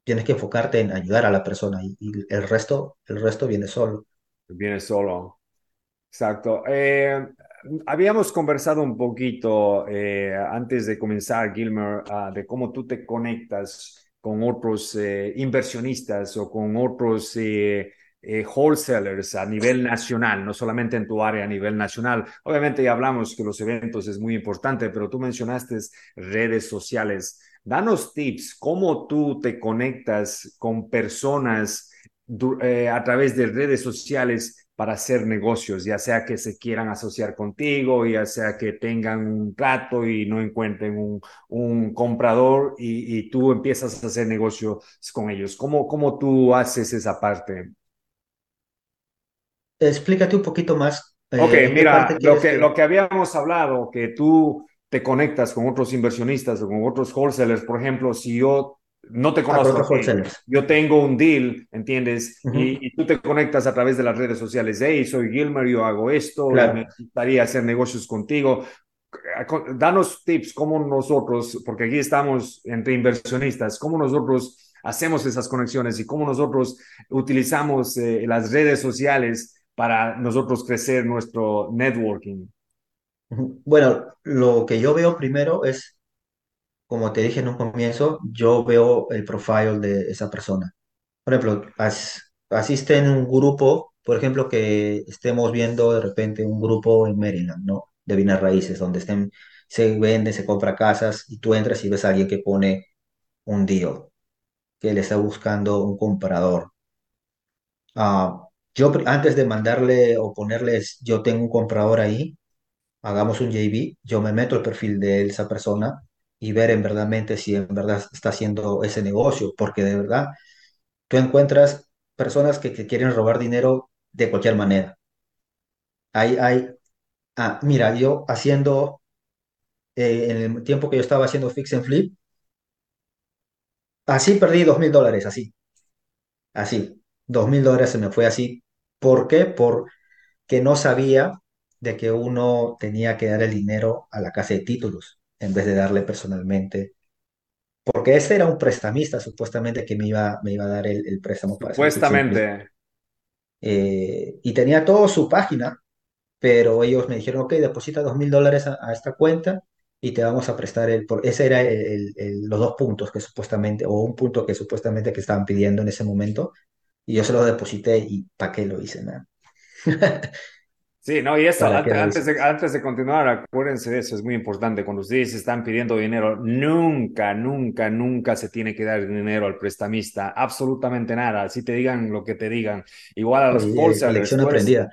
tienes que enfocarte en ayudar a la persona y, el resto, el resto viene solo. viene solo. Exacto. Eh, habíamos conversado un poquito eh, antes de comenzar, Gilmer, uh, de cómo tú te conectas con otros eh, inversionistas o con otros eh, eh, wholesalers a nivel nacional, no solamente en tu área a nivel nacional. Obviamente ya hablamos que los eventos es muy importante, pero tú mencionaste redes sociales. Danos tips, cómo tú te conectas con personas a través de redes sociales para hacer negocios, ya sea que se quieran asociar contigo, ya sea que tengan un trato y no encuentren un, un comprador y, y, tú empiezas a hacer negocios con ellos. ¿Cómo, ¿Cómo tú haces esa parte? Explícate un poquito más Ok, eh, qué mira, lo que, que... lo que habíamos hablado, que tú te conectas con otros inversionistas o con otros wholesalers, por ejemplo, si yo no te con conozco, yo tengo un deal, ¿entiendes? Y, y, tú te conectas a través de las redes sociales, hey, soy Gilmer, yo hago esto y me Claro. gustaría hacer negocios contigo. Danos tips, cómo nosotros, porque aquí estamos entre inversionistas, cómo nosotros hacemos esas conexiones y cómo nosotros utilizamos eh, las redes sociales para nosotros crecer nuestro networking. Bueno, lo que yo veo primero es, como te dije en un comienzo, yo veo el profile de esa persona. Por ejemplo, as- asiste en un grupo, por ejemplo, que estemos viendo de repente un grupo en Maryland, ¿no? De bienes raíces, donde estén, se vende, se compra casas y tú entras y ves a alguien que pone un deal, que le está buscando un comprador. Ah, yo antes de mandarle o ponerles, yo tengo un comprador ahí, hagamos un JV, yo me meto el perfil de esa persona y ver en verdad si en verdad está haciendo ese negocio, porque de verdad tú encuentras personas que, que quieren robar dinero de cualquier manera. Hay, hay, ah, mira, yo haciendo, eh, en el tiempo que yo estaba haciendo fix and flip, así perdí dos mil dólares, así, así. Dos mil dólares se me fue así. ¿Por qué? Porque no sabía de que uno tenía que dar el dinero a la casa de títulos en vez de darle personalmente. Porque ese era un prestamista supuestamente que me iba, me iba a dar el, el préstamo para flip. Supuestamente, Eh, y tenía todo su página pero ellos me dijeron, ok, deposita dos mil dólares a, esta cuenta y te vamos a prestar el, por, ese era el- el- los dos puntos que supuestamente, o un punto que supuestamente que estaban pidiendo en ese momento, y yo se los deposité y ¿para qué lo hice, man? Sí, no, y eso, ¿Para qué antes, de, antes de continuar, acuérdense de eso, es muy importante. Cuando ustedes están pidiendo dinero, nunca, nunca, nunca se tiene que dar dinero al prestamista, absolutamente nada. Si te digan lo que te digan, igual a los Oye, eh, lección aprendida.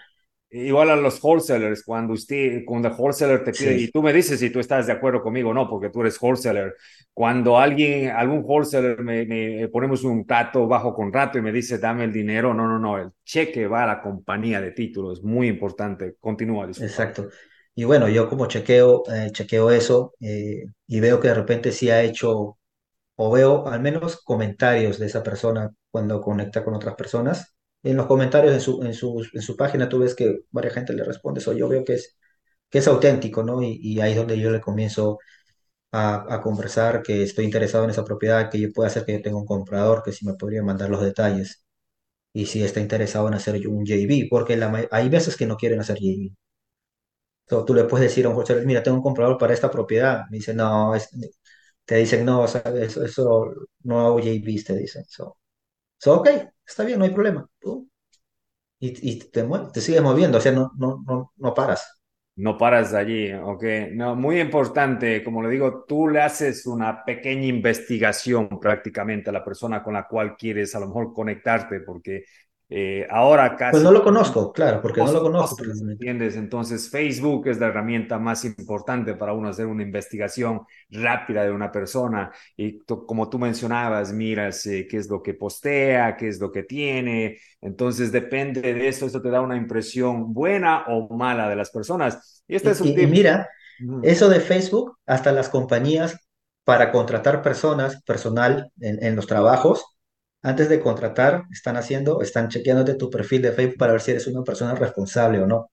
Igual a los wholesalers, cuando usted, cuando el wholesaler te pide, y Sí, tú me dices si tú estás de acuerdo conmigo o no, porque tú eres wholesaler. Cuando alguien, algún wholesaler me, me ponemos un trato bajo contrato y me dice dame el dinero, no, no, no, el cheque va a la compañía de títulos, muy importante. Continúa, disculpa. exacto. Y bueno, yo como chequeo, eh, chequeo eso eh, y veo que de repente sí ha hecho, o veo al menos comentarios de esa persona cuando conecta con otras personas. En los comentarios en su, en su, en su página tú ves que varias gente le responde eso. Yo veo que es, que es auténtico, ¿no? Y, ahí es donde yo le comienzo a, a conversar, que estoy interesado en esa propiedad, que yo pueda hacer que yo tenga un comprador, que si me podría mandar los detalles. Y si está interesado en hacer un JV, porque la hay veces que no quieren hacer JV. So, tú le puedes decir a un wholesaler, mira, tengo un comprador para esta propiedad. Me dice, no, te dicen, no, ¿sabes? Eso, eso no hago JVs, te dicen. So, so, ok, está bien, no hay problema. Y, y te, te sigues moviendo, o sea, no, no, no, no paras. No paras allí, ¿ok? No, muy importante, como le digo, tú le haces una pequeña investigación prácticamente a la persona con la cual quieres a lo mejor conectarte, porque eh, ahora Pues casi no lo conozco, claro, porque no lo conozco. ¿entiendes? Entonces, Facebook es la herramienta más importante para uno hacer una investigación rápida de una persona. Y como tú mencionabas, miras eh, qué es lo que postea, qué es lo que tiene. Entonces, depende de eso, eso te da una impresión buena o mala de las personas. Y este es Y, un y- y tip. mira, eso de Facebook, hasta las compañías para contratar personas, personal en, en los trabajos, antes de contratar, están haciendo, están chequeándote tu perfil de Facebook para ver si eres una persona responsable o no.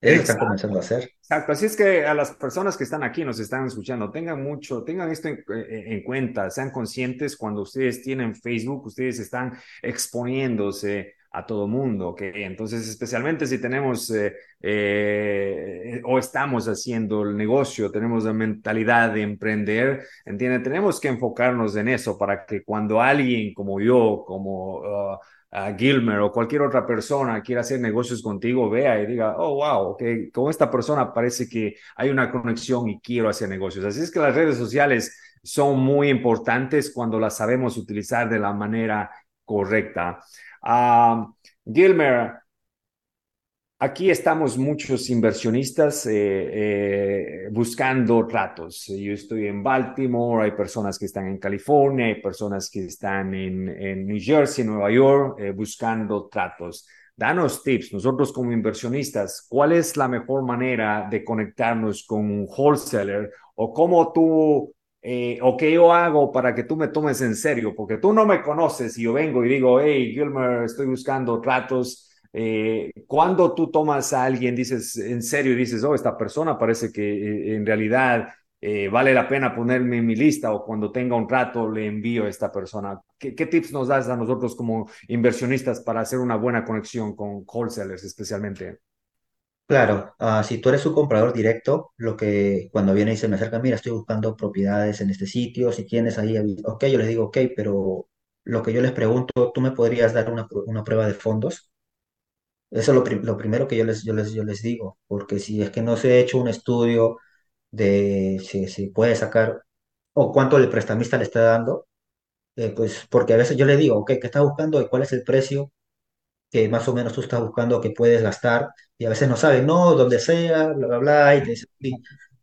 Eso están comenzando a hacer. Exacto, así es que a las personas que están aquí, nos están escuchando, tengan mucho, tengan esto en, en, en, cuenta, sean conscientes cuando ustedes tienen Facebook, ustedes están exponiéndose a todo mundo, ¿ok? Entonces, especialmente si tenemos eh, eh, o estamos haciendo el negocio, tenemos la mentalidad de emprender, ¿entienden? Tenemos que enfocarnos en eso para que cuando alguien como yo, como... Uh, a Gilmer o cualquier otra persona quiera hacer negocios contigo, vea y diga, oh, wow, ok, con esta persona parece que hay una conexión y quiero hacer negocios. Así es que las redes sociales son muy importantes cuando las sabemos utilizar de la manera correcta. Uh, Gilmer, Aquí estamos muchos inversionistas eh, eh, buscando tratos. Yo estoy en Baltimore, hay personas que están en California, hay personas que están en, en New Jersey, Nueva York, eh, buscando tratos. Danos tips, nosotros como inversionistas, ¿cuál es la mejor manera de conectarnos con un wholesaler o cómo tú eh, o qué yo hago para que tú me tomes en serio, porque tú no me conoces y yo vengo y digo, hey, Gilmer, estoy buscando tratos. Eh, cuando tú tomas a alguien, dices en serio y dices, oh, esta persona parece que eh, en realidad eh, vale la pena ponerme en mi lista o cuando tenga un trato le envío a esta persona. ¿Qué, ¿Qué, tips nos das a nosotros como inversionistas para hacer una buena conexión con wholesalers especialmente? Claro, ah, si tú eres un comprador directo, lo que cuando viene y se me acerca, mira, estoy buscando propiedades en este sitio, si tienes ahí, avi- ok, yo les digo, ok, pero lo que yo les pregunto, ¿tú me podrías dar una, una prueba de fondos? Eso es lo, prim- lo primero que yo les, yo les, yo les digo, porque si es que no se ha hecho un estudio de si si puede sacar o cuánto el prestamista le está dando, eh, pues porque a veces yo le digo, ok, ¿qué estás buscando y cuál es el precio que más o menos tú estás buscando que puedes gastar? Y a veces no saben, no, donde sea, bla, bla, bla, y te dicen, sí.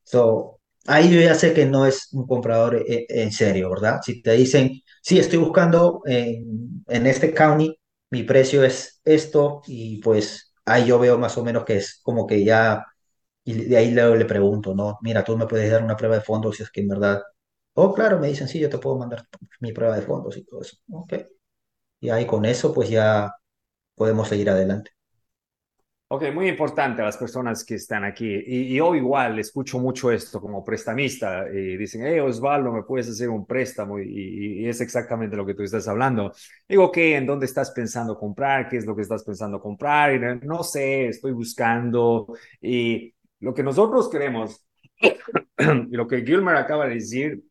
So, ahí yo ya sé que no es un comprador eh, en serio, ¿verdad? Si te dicen, sí, estoy buscando en, en este county, mi precio es esto, y pues ahí yo veo más o menos que es como que ya y de ahí luego le pregunto, ¿no? Mira, tú me puedes dar una prueba de fondos si es que en verdad. Oh, claro, me dicen, sí, yo te puedo mandar mi prueba de fondos y todo eso. Ok. Y ahí con eso, pues ya podemos seguir adelante. Ok, muy importante a las personas que están aquí. Y, y yo igual escucho mucho esto como prestamista y dicen, hey Osvaldo, ¿me puedes hacer un préstamo? Y, y, y es exactamente lo que tú estás hablando. Digo, ¿qué? ¿En dónde estás pensando comprar? ¿Qué es lo que estás pensando comprar? No, no sé, estoy buscando. Y lo que nosotros queremos, y lo que Gilmer acaba de decir,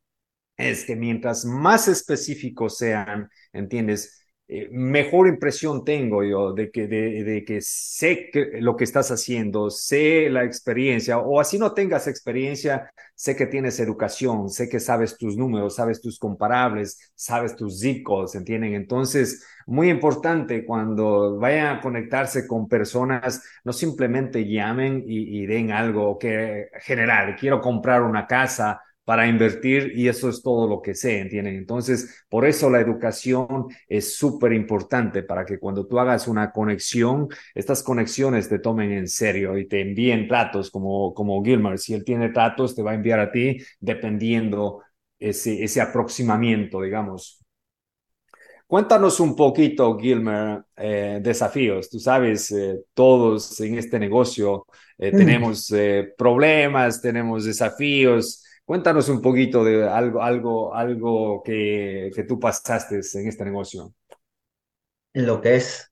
es que mientras más específicos sean, ¿entiendes? Eh, mejor impresión tengo yo de que, de, que sé que lo que estás haciendo, sé la experiencia, o así no tengas experiencia, sé que tienes educación, sé que sabes tus números, sabes tus comparables, sabes tus zip codes, ¿entienden? Entonces, muy importante cuando vayan a conectarse con personas, no simplemente llamen y, y den algo que general, quiero comprar una casa para invertir y eso es todo lo que sé, ¿entienden? Entonces, por eso la educación es súper importante para que cuando tú hagas una conexión, estas conexiones te tomen en serio y te envíen tratos como, como Gilmar. Si él tiene tratos, te va a enviar a ti dependiendo ese, ese aproximamiento, digamos. Cuéntanos un poquito, Gilmer, eh, desafíos. Tú sabes, eh, todos en este negocio eh, Mm, tenemos problemas, tenemos desafíos. Cuéntanos un poquito de algo, algo, algo que, que tú pasaste en este negocio. En lo que es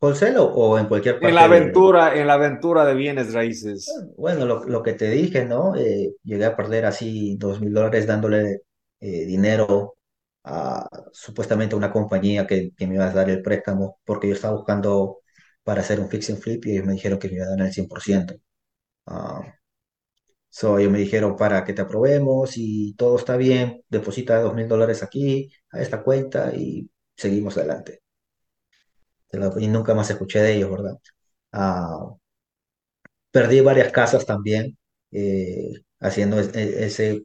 wholesale o, en cualquier En la parte de... aventura, en la aventura de bienes raíces. Bueno, lo, lo que te dije, ¿no? Eh, llegué a perder así dos mil dólares dándole eh, dinero a supuestamente una compañía que, que me iba a dar el préstamo porque yo estaba buscando para hacer un fix and flip y ellos me dijeron que me iban a dar el 100%. Ah, so, ellos me dijeron para que te aprobemos y todo está bien, deposita dos mil dólares aquí, a esta cuenta y seguimos adelante. Y nunca más escuché de ellos, ¿verdad? Ah, perdí varias casas también eh, haciendo es- e- ese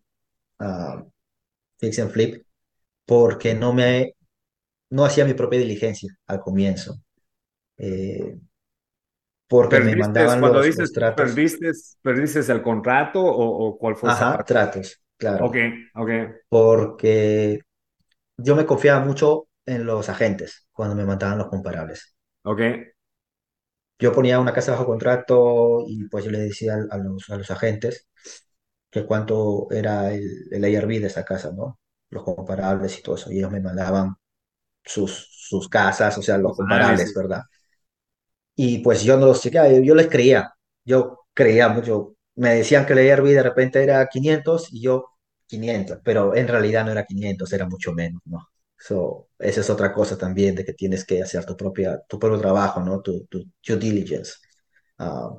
ah, fix and flip porque no me no hacía mi propia diligencia al comienzo, eh, porque me ¿Perdiste, mandaban cuando los, los dices tratos, perdiste, perdiste el contrato o, o cuál fue ajá, tratos, Ok, claro, ok, porque yo me confiaba mucho en los agentes cuando me mandaban los comparables. ok. Yo ponía una casa bajo contrato y pues yo le decía a, a los, a los agentes que cuánto era el, el ARV de esa casa, ¿no? Los comparables y todo eso. Y ellos me mandaban sus, sus casas, o sea, los Los comparables. ¿verdad? Y pues yo no los chequeaba, yo, les creía, yo creía mucho. Me decían que el ARV de repente era 500 y yo 500, pero en realidad no era 500, era mucho menos, ¿no? So, esa es otra cosa también de que tienes que hacer tu propia, tu propio trabajo, ¿no? Tu, tu due diligence, ah,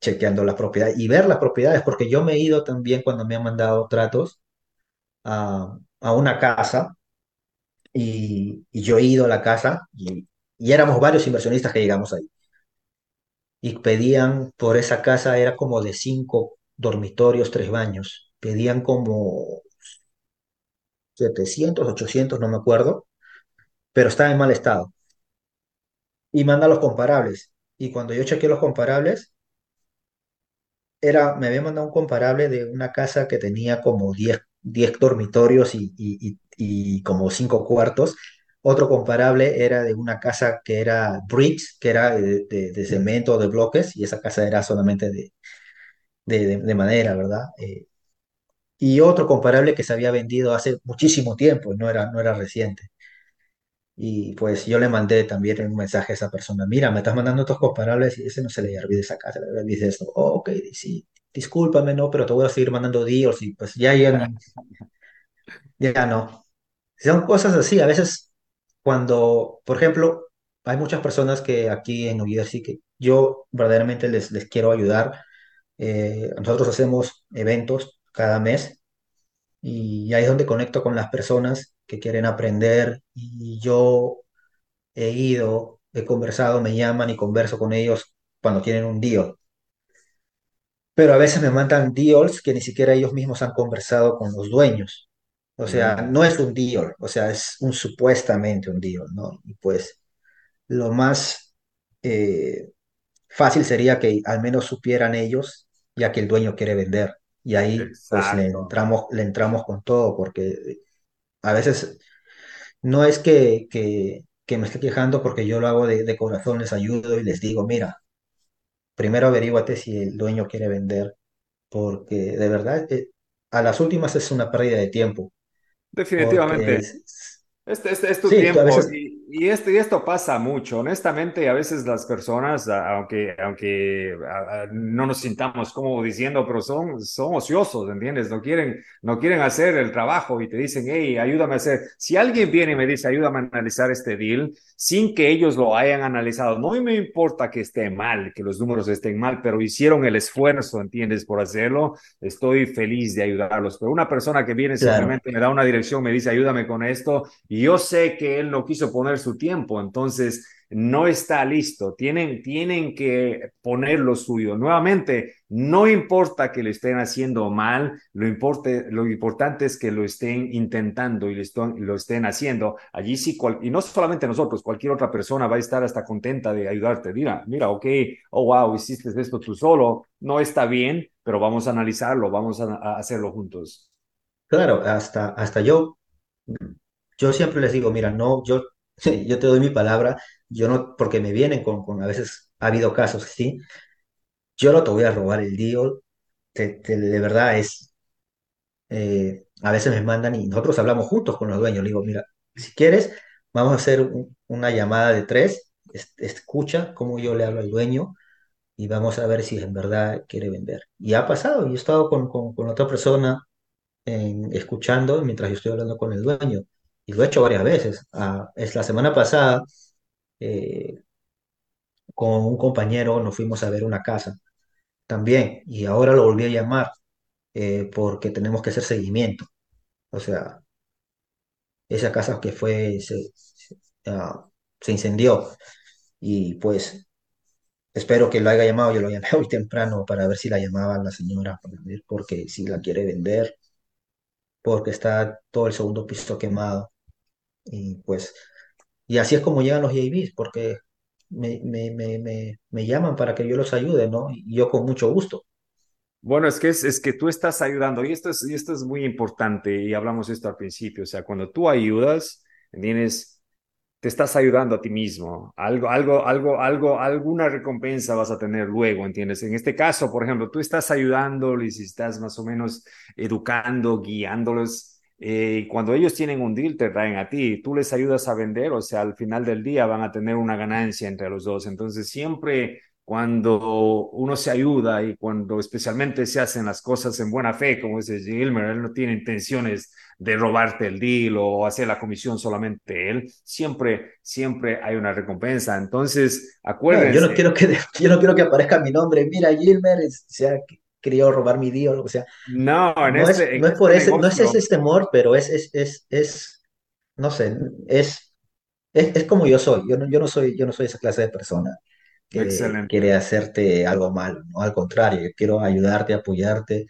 chequeando la propiedad y ver las propiedades, porque yo me he ido también cuando me han mandado tratos a, a una casa y, y yo he ido a la casa y, y éramos varios inversionistas que llegamos ahí y pedían por esa casa, era como de cinco dormitorios, tres baños, pedían como 700 800 no me acuerdo, pero estaba en mal estado y manda los comparables. Y cuando yo chequeé los comparables, era, me había mandado un comparable de una casa que tenía como diez 10 dormitorios y, y, como cinco cuartos. Otro comparable era de una casa que era bricks, que era de, de, de cemento o de bloques, y esa casa era solamente de, de, de madera, ¿verdad? Eh, y otro comparable que se había vendido hace muchísimo tiempo, no era, no era reciente. Y pues yo le mandé también un mensaje a esa persona, mira, me estás mandando estos comparables y ese no se le olvide esa casa, le dice esto, oh, ok, sí, discúlpame, no, pero te voy a seguir mandando deals y pues ya, ya, ya no. Son cosas así, a veces cuando, por ejemplo, hay muchas personas que aquí en New Jersey que yo verdaderamente les, les quiero ayudar. Eh, nosotros hacemos eventos cada mes y ahí es donde conecto con las personas que quieren aprender y yo he ido, he conversado, me llaman y converso con ellos cuando tienen un deal. Pero a veces me mandan deals que ni siquiera ellos mismos han conversado con los dueños. O sea, Mm, no es un deal, o sea, es un supuestamente un deal, ¿no? Y pues lo más eh, fácil sería que al menos supieran ellos, ya que el dueño quiere vender. Y ahí pues le entramos, le entramos con todo, porque a veces no es que, que, que me esté quejando porque yo lo hago de, de corazón, les ayudo y les digo, mira, primero averíguate si el dueño quiere vender, porque de verdad eh, a las últimas es una pérdida de tiempo, Definitivamente. es- Este, este es tu sí, tiempo veces, y, y esto, y esto pasa mucho. Honestamente, a veces las personas, aunque, aunque no nos sintamos como diciendo, pero son, son ociosos, ¿entiendes? No quieren, no quieren hacer el trabajo y te dicen, hey, ayúdame a hacer. Si alguien viene y me dice, ayúdame a analizar este deal, sin que ellos lo hayan analizado, no me importa que esté mal, que los números estén mal, pero hicieron el esfuerzo, ¿entiendes? Por hacerlo, estoy feliz de ayudarlos. Pero una persona que viene claro, simplemente me da una dirección, me dice, ayúdame con esto y yo sé que él no quiso poner su tiempo, entonces no está listo. Tienen, tienen que poner lo suyo. Nuevamente, no importa que lo estén haciendo mal, lo, importe, lo importante es que lo estén intentando y lo, estén, lo estén haciendo. Allí sí, y no solamente nosotros, cualquier otra persona va a estar hasta contenta de ayudarte. Mira, mira, ok, oh, wow, hiciste esto tú solo, no está bien, pero vamos a analizarlo, vamos a, a hacerlo juntos. claro, hasta, hasta yo, yo siempre les digo, mira, no, yo, yo te doy mi palabra, yo no, porque me vienen con, con a veces ha habido casos, sí, yo no te voy a robar el deal, de verdad es, eh, a veces me mandan y nosotros hablamos juntos con los dueños. Le digo, mira, si quieres, vamos a hacer un- una llamada de tres, es- escucha cómo yo le hablo al dueño y vamos a ver si en verdad quiere vender. Y ha pasado, yo he estado con, con, otra persona escuchando mientras yo estoy hablando con el dueño. Y lo he hecho varias veces. Ah, es la semana pasada, eh, con un compañero nos fuimos a ver una casa también y ahora lo volví a llamar eh, porque tenemos que hacer seguimiento. O sea, esa casa que fue, se, se, ah, se incendió y pues espero que lo haya llamado, yo lo llamé hoy temprano para ver si la llamaba la señora, para ver porque si la quiere vender, porque está todo el segundo piso quemado y pues, y así es como llegan los JVs, porque me, me, me, me, llaman para que yo los ayude, ¿no? Y yo con mucho gusto. Bueno, es que es, es que tú estás ayudando y esto es, esto es muy importante y hablamos esto al principio, o sea, cuando tú ayudas, tienes, te estás ayudando a ti mismo, algo, algo, algo, algo, alguna recompensa vas a tener luego, ¿entiendes? En este caso, por ejemplo, tú estás ayudándoles y estás más o menos educando, guiándolos, eh, y cuando ellos tienen un deal, te traen a ti, tú les ayudas a vender, o sea, al final del día van a tener una ganancia entre los dos, entonces siempre cuando uno se ayuda y cuando especialmente se hacen las cosas en buena fe, como dice Gilmer, él no tiene intenciones de robarte el deal o hacer la comisión solamente él, siempre, siempre hay una recompensa. Entonces, No, yo no acuérdense, quiero que, yo no quiero que aparezca mi nombre, mira, Gilmer, es- se ha querido robar mi día, o sea, no, en no es, este, en no es por este ese, no es ese temor, pero es, es, es, es, no sé, es, es, es como yo soy. Yo no, yo no soy, yo no soy esa clase de persona que quiere hacerte algo malo, ¿no? Al contrario, yo quiero ayudarte, apoyarte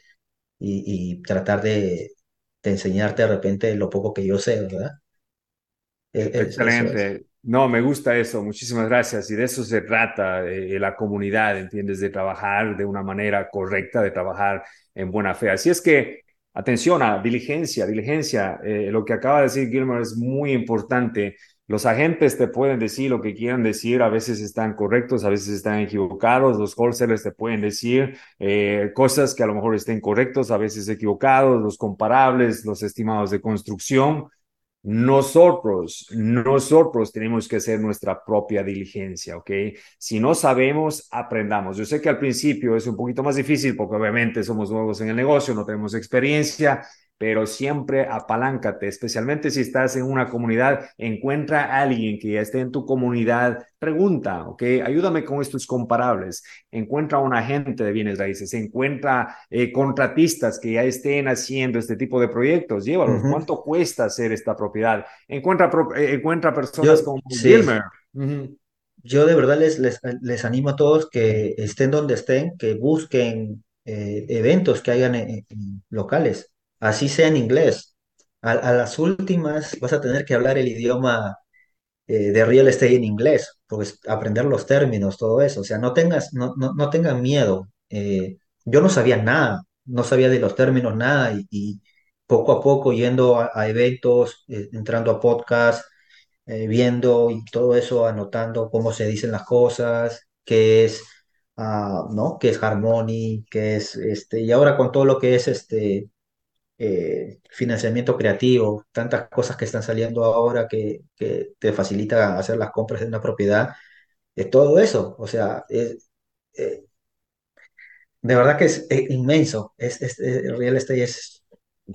y, y tratar de, de enseñarte de repente lo poco que yo sé, ¿verdad? Eso es. Excelente. No, me gusta eso. Muchísimas gracias. Y de eso se trata eh, la comunidad, ¿entiendes? De trabajar de una manera correcta, de trabajar en buena fe. Así es que atención a diligencia, diligencia. Eh, lo que acaba de decir Gilmer es muy importante. Los agentes te pueden decir lo que quieran decir, a veces están correctos, a veces están equivocados, los wholesalers te pueden decir eh, cosas que a lo mejor estén correctos, a veces equivocados, los comparables, los estimados de construcción. Nosotros, nosotros tenemos que hacer nuestra propia diligencia, ¿ok? Si no sabemos, aprendamos. Yo sé que al principio es un poquito más difícil porque obviamente somos nuevos en el negocio, no tenemos experiencia, pero siempre apaláncate, especialmente si estás en una comunidad, encuentra a alguien que ya esté en tu comunidad, pregunta, ¿ok? Ayúdame con estos comparables, encuentra a un agente de bienes raíces, encuentra eh, contratistas que ya estén haciendo este tipo de proyectos, llévalos. ¿cuánto cuesta hacer esta propiedad? Encuentra, pro- eh, encuentra personas Yo, como sí, Gilmer. Yo de verdad les, les, les animo a todos que estén donde estén, que busquen eh, eventos que hayan en, en locales, así sea en inglés. A, a las últimas vas a tener que hablar el idioma eh, de real estate en inglés, pues aprender los términos, todo eso. O sea, no tengas, no, no, no tengan miedo. Eh, yo no sabía nada, no sabía de los términos nada y, poco a poco yendo a, eventos, eh, entrando a podcasts, viendo y todo eso, anotando cómo se dicen las cosas, qué es, ah, ¿no? qué es Harmony, qué es, este, y ahora con todo lo que es este eh, financiamiento creativo, tantas cosas que están saliendo ahora que, que te facilita hacer las compras de una propiedad, es todo eso, o sea, es, eh, de verdad que es, inmenso, es, es- el real estate es,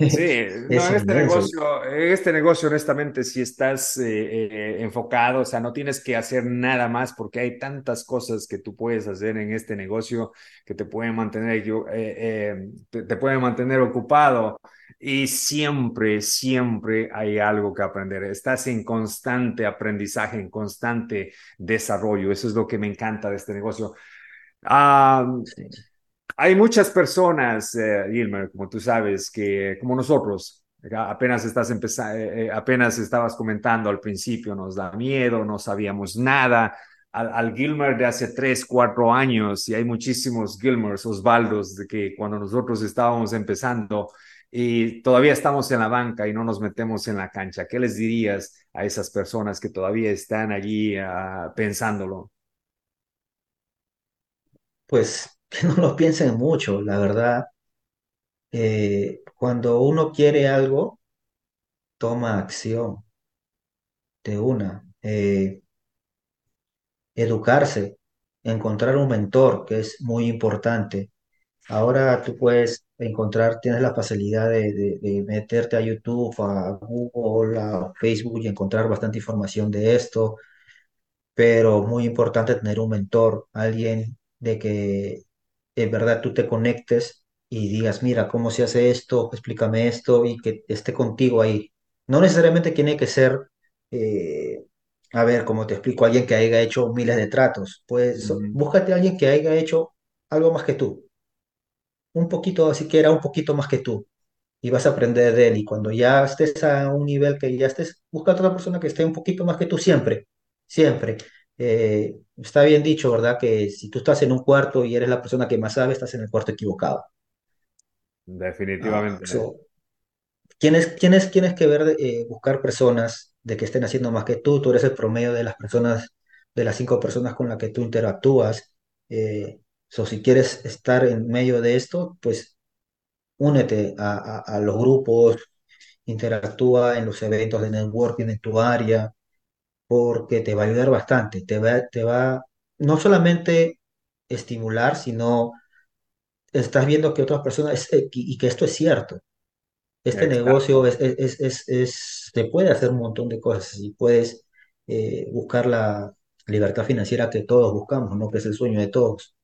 Sí, no, en este negocio, en este negocio, honestamente, si estás eh, eh, enfocado, o sea, no tienes que hacer nada más porque hay tantas cosas que tú puedes hacer en este negocio que te pueden mantener, te, te pueden mantener ocupado y siempre, siempre hay algo que aprender. Estás en constante aprendizaje, en constante desarrollo. Eso es lo que me encanta de este negocio. Ah, Sí. hay muchas personas, eh, Gilmer, como tú sabes, que como nosotros, apenas estás eh, eh, apenas estabas comentando al principio, nos da miedo, no sabíamos nada. Al, al Gilmer de hace tres, cuatro años, y hay muchísimos Gilmers, Osvaldos, de que cuando nosotros estábamos empezando y todavía estamos en la banca y no nos metemos en la cancha, ¿qué les dirías a esas personas que todavía están allí uh, pensándolo? Pues que no lo piensen mucho, la verdad, eh, cuando uno quiere algo, toma acción de una. Eh, educarse, encontrar un mentor, que es muy importante. Ahora tú puedes encontrar, tienes la facilidad de, de- de meterte a YouTube, a Google, a Facebook y encontrar bastante información de esto pero muy importante tener un mentor, alguien de que en verdad tú te conectes y digas, mira, ¿cómo se hace esto? Explícame esto y que esté contigo ahí. No necesariamente tiene que ser, eh, a ver, como te explico, alguien que haya hecho miles de tratos. Pues búscate a alguien que haya hecho algo más que tú, un poquito, así que era un poquito más que tú y vas a aprender de él. Y cuando ya estés a un nivel que ya estés, busca a otra persona que esté un poquito más que tú siempre, siempre. Eh, está bien dicho, ¿verdad? Que si tú estás en un cuarto y eres la persona que más sabe, estás en el cuarto equivocado. Ah, Definitivamente. so, tienes, tienes, tienes que ver, eh, buscar personas de que estén haciendo más que tú. Tú eres el promedio de las personas, de las cinco personas con las que tú interactúas. Eh, so, si quieres estar en medio de esto, pues únete a, a a los grupos, interactúa en los eventos de networking en tu área, porque te va a ayudar bastante, te va, te va no solamente estimular, sino estás viendo que otras personas, eh, y que esto es cierto. Este negocio Exacto. es, es, es, es- es- se puede hacer un montón de cosas y puedes eh, buscar la libertad financiera que todos buscamos, ¿no? Que es el sueño de todos.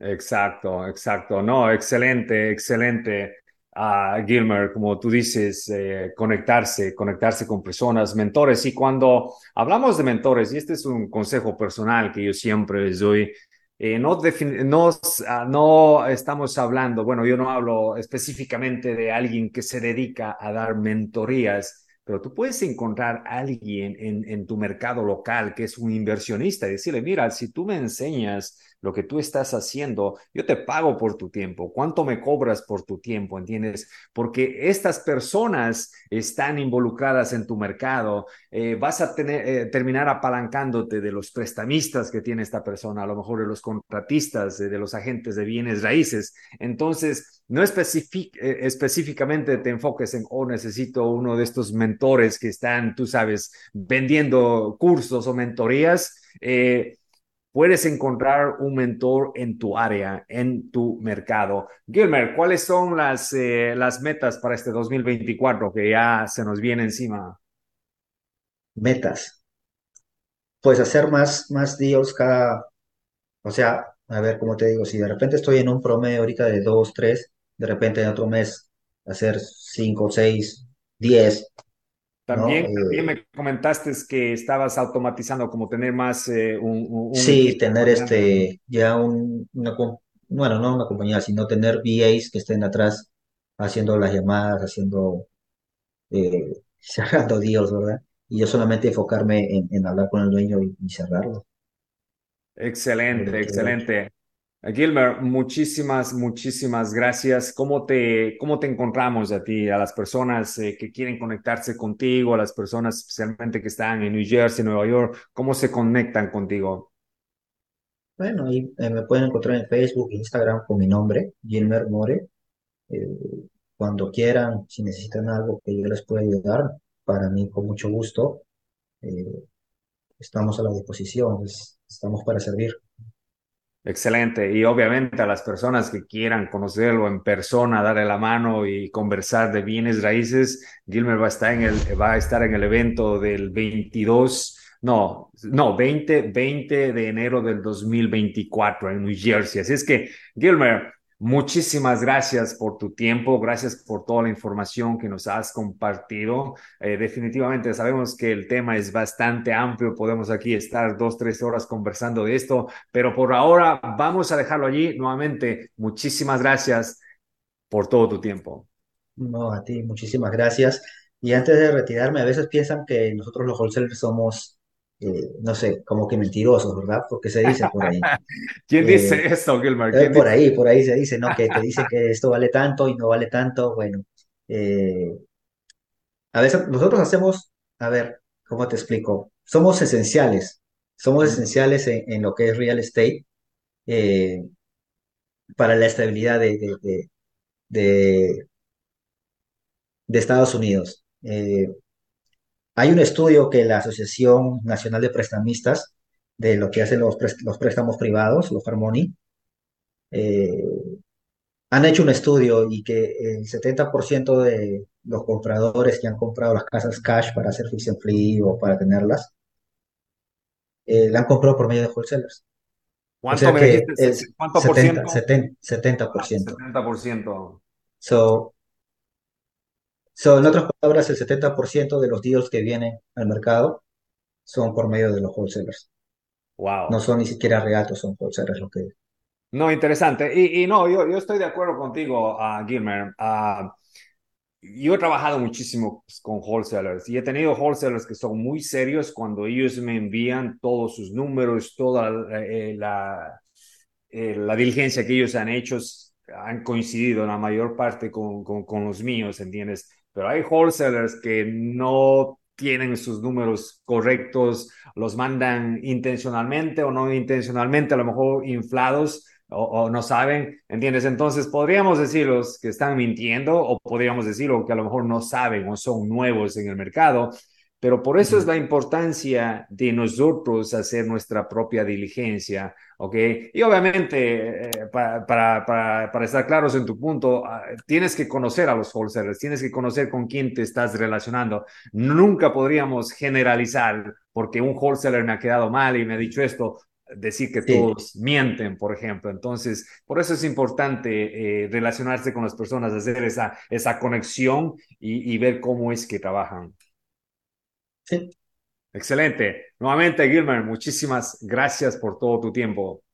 Exacto, exacto. No, excelente, excelente. Ah, Gilmer, como tú dices, eh, conectarse, conectarse con personas, mentores. Y cuando hablamos de mentores, y este es un consejo personal que yo siempre les doy, eh, no, no, ah, no estamos hablando, bueno, yo no hablo específicamente de alguien que se dedica a dar mentorías, pero tú puedes encontrar a alguien en, en tu mercado local que es un inversionista y decirle, mira, si tú me enseñas lo que tú estás haciendo, yo te pago por tu tiempo, cuánto me cobras por tu tiempo, ¿entiendes? Porque estas personas están involucradas en tu mercado, eh, vas a tener, eh, terminar apalancándote de los prestamistas que tiene esta persona, a lo mejor de los contratistas, de, los agentes de bienes raíces. Entonces, no eh, específicamente te enfoques en, oh, necesito uno de estos mentores que están, tú sabes, vendiendo cursos o mentorías puedes encontrar un mentor en tu área, en tu mercado. Gilmer, ¿cuáles son las, eh, las metas para este 2024 que ya se nos viene encima? Metas. Pues hacer más, más deals cada, o sea, a ver, ¿cómo te digo? Si de repente estoy en un promedio ahorita de 2, 3, de repente en otro mes hacer 5, 6, 10, también, también eh, me comentaste que estabas automatizando, como tener más eh, un, Sí, tener este, ya un, una, bueno, no una compañía, sino tener VAs que estén atrás haciendo las llamadas, haciendo, eh, cerrando deals, ¿verdad? Y yo solamente enfocarme en, hablar con el dueño y, cerrarlo. Excelente, excelente. Gilmer, muchísimas, muchísimas gracias. ¿Cómo te, cómo te encontramos a ti, a las personas eh, que quieren conectarse contigo, a las personas especialmente que están en New Jersey, Nueva York? ¿Cómo se conectan contigo? Bueno, ahí eh, me pueden encontrar en Facebook, Instagram con mi nombre, Gilmer More. Eh, cuando quieran, si necesitan algo que yo les pueda ayudar, para mí con mucho gusto, estamos a la disposición, es- estamos para servir. Excelente. Y obviamente a las personas que quieran conocerlo en persona, darle la mano y conversar de bienes raíces, Gilmer va a estar en el, va a estar en el evento del 22, no, no, 20, 20 de enero del 2024 en New Jersey. Así es que, Gilmer, muchísimas gracias por tu tiempo, gracias por toda la información que nos has compartido. Eh, definitivamente sabemos que el tema es bastante amplio, podemos aquí estar dos, tres horas conversando de esto pero por ahora vamos a dejarlo allí. Nuevamente, muchísimas gracias por todo tu tiempo. No, a ti, muchísimas gracias. Y antes de retirarme, a veces piensan que nosotros los wholesalers somos, eh, no sé, como que mentirosos, ¿verdad? Porque se dice por ahí. ¿Quién Eh, dice esto, Gilmer? eh, ¿Quién por dice? ahí, por ahí se dice, ¿no? Que te dicen que esto vale tanto y no vale tanto. Bueno, eh, A veces nosotros hacemos, a ver, ¿cómo te explico? Somos esenciales, somos esenciales en, en lo que es real estate para la estabilidad de, de- de Estados Unidos. Hay un estudio que la Asociación Nacional de Prestamistas, de lo que hacen los, los préstamos privados, los Harmony, eh, han hecho un estudio y que el 70% de los compradores que han comprado las casas cash para hacer fix and flip o para tenerlas, eh, la han comprado por medio de wholesalers. O ¿Cuánto sea me dijiste? ¿Cuánto por 70, ciento? 70, 70%. 70%. So, so, en otras palabras, el 70% de los deals que vienen al mercado son por medio de los wholesalers. No Wow. son ni siquiera regatos, son wholesalers lo que... No, interesante. Y, y no, yo, yo estoy de acuerdo contigo, uh, Gilmer. Uh, yo he trabajado muchísimo pues, con wholesalers y he tenido wholesalers que son muy serios cuando ellos me envían todos sus números, toda la, eh, la, eh, la diligencia que ellos han hecho han coincidido en la mayor parte con, con, con los míos, ¿entiendes? Pero hay wholesalers que no tienen sus números correctos, los mandan intencionalmente o no intencionalmente, a lo mejor inflados o, o, no saben, ¿entiendes? Entonces podríamos decirlos que están mintiendo o podríamos decirlo que a lo mejor no saben o son nuevos en el mercado, pero por eso es la importancia de nosotros hacer nuestra propia diligencia, ¿ok? Y obviamente, eh, para, para, para, para, estar claros en tu punto, uh, tienes que conocer a los wholesalers, tienes que conocer con quién te estás relacionando. Nunca podríamos generalizar porque un wholesaler me ha quedado mal y me ha dicho esto, decir que Sí, todos mienten, por ejemplo. Entonces, por eso es importante eh, relacionarse con las personas, hacer esa, esa conexión y, y ver cómo es que trabajan. sí. Excelente. Nuevamente, Gilmer, muchísimas gracias por todo tu tiempo.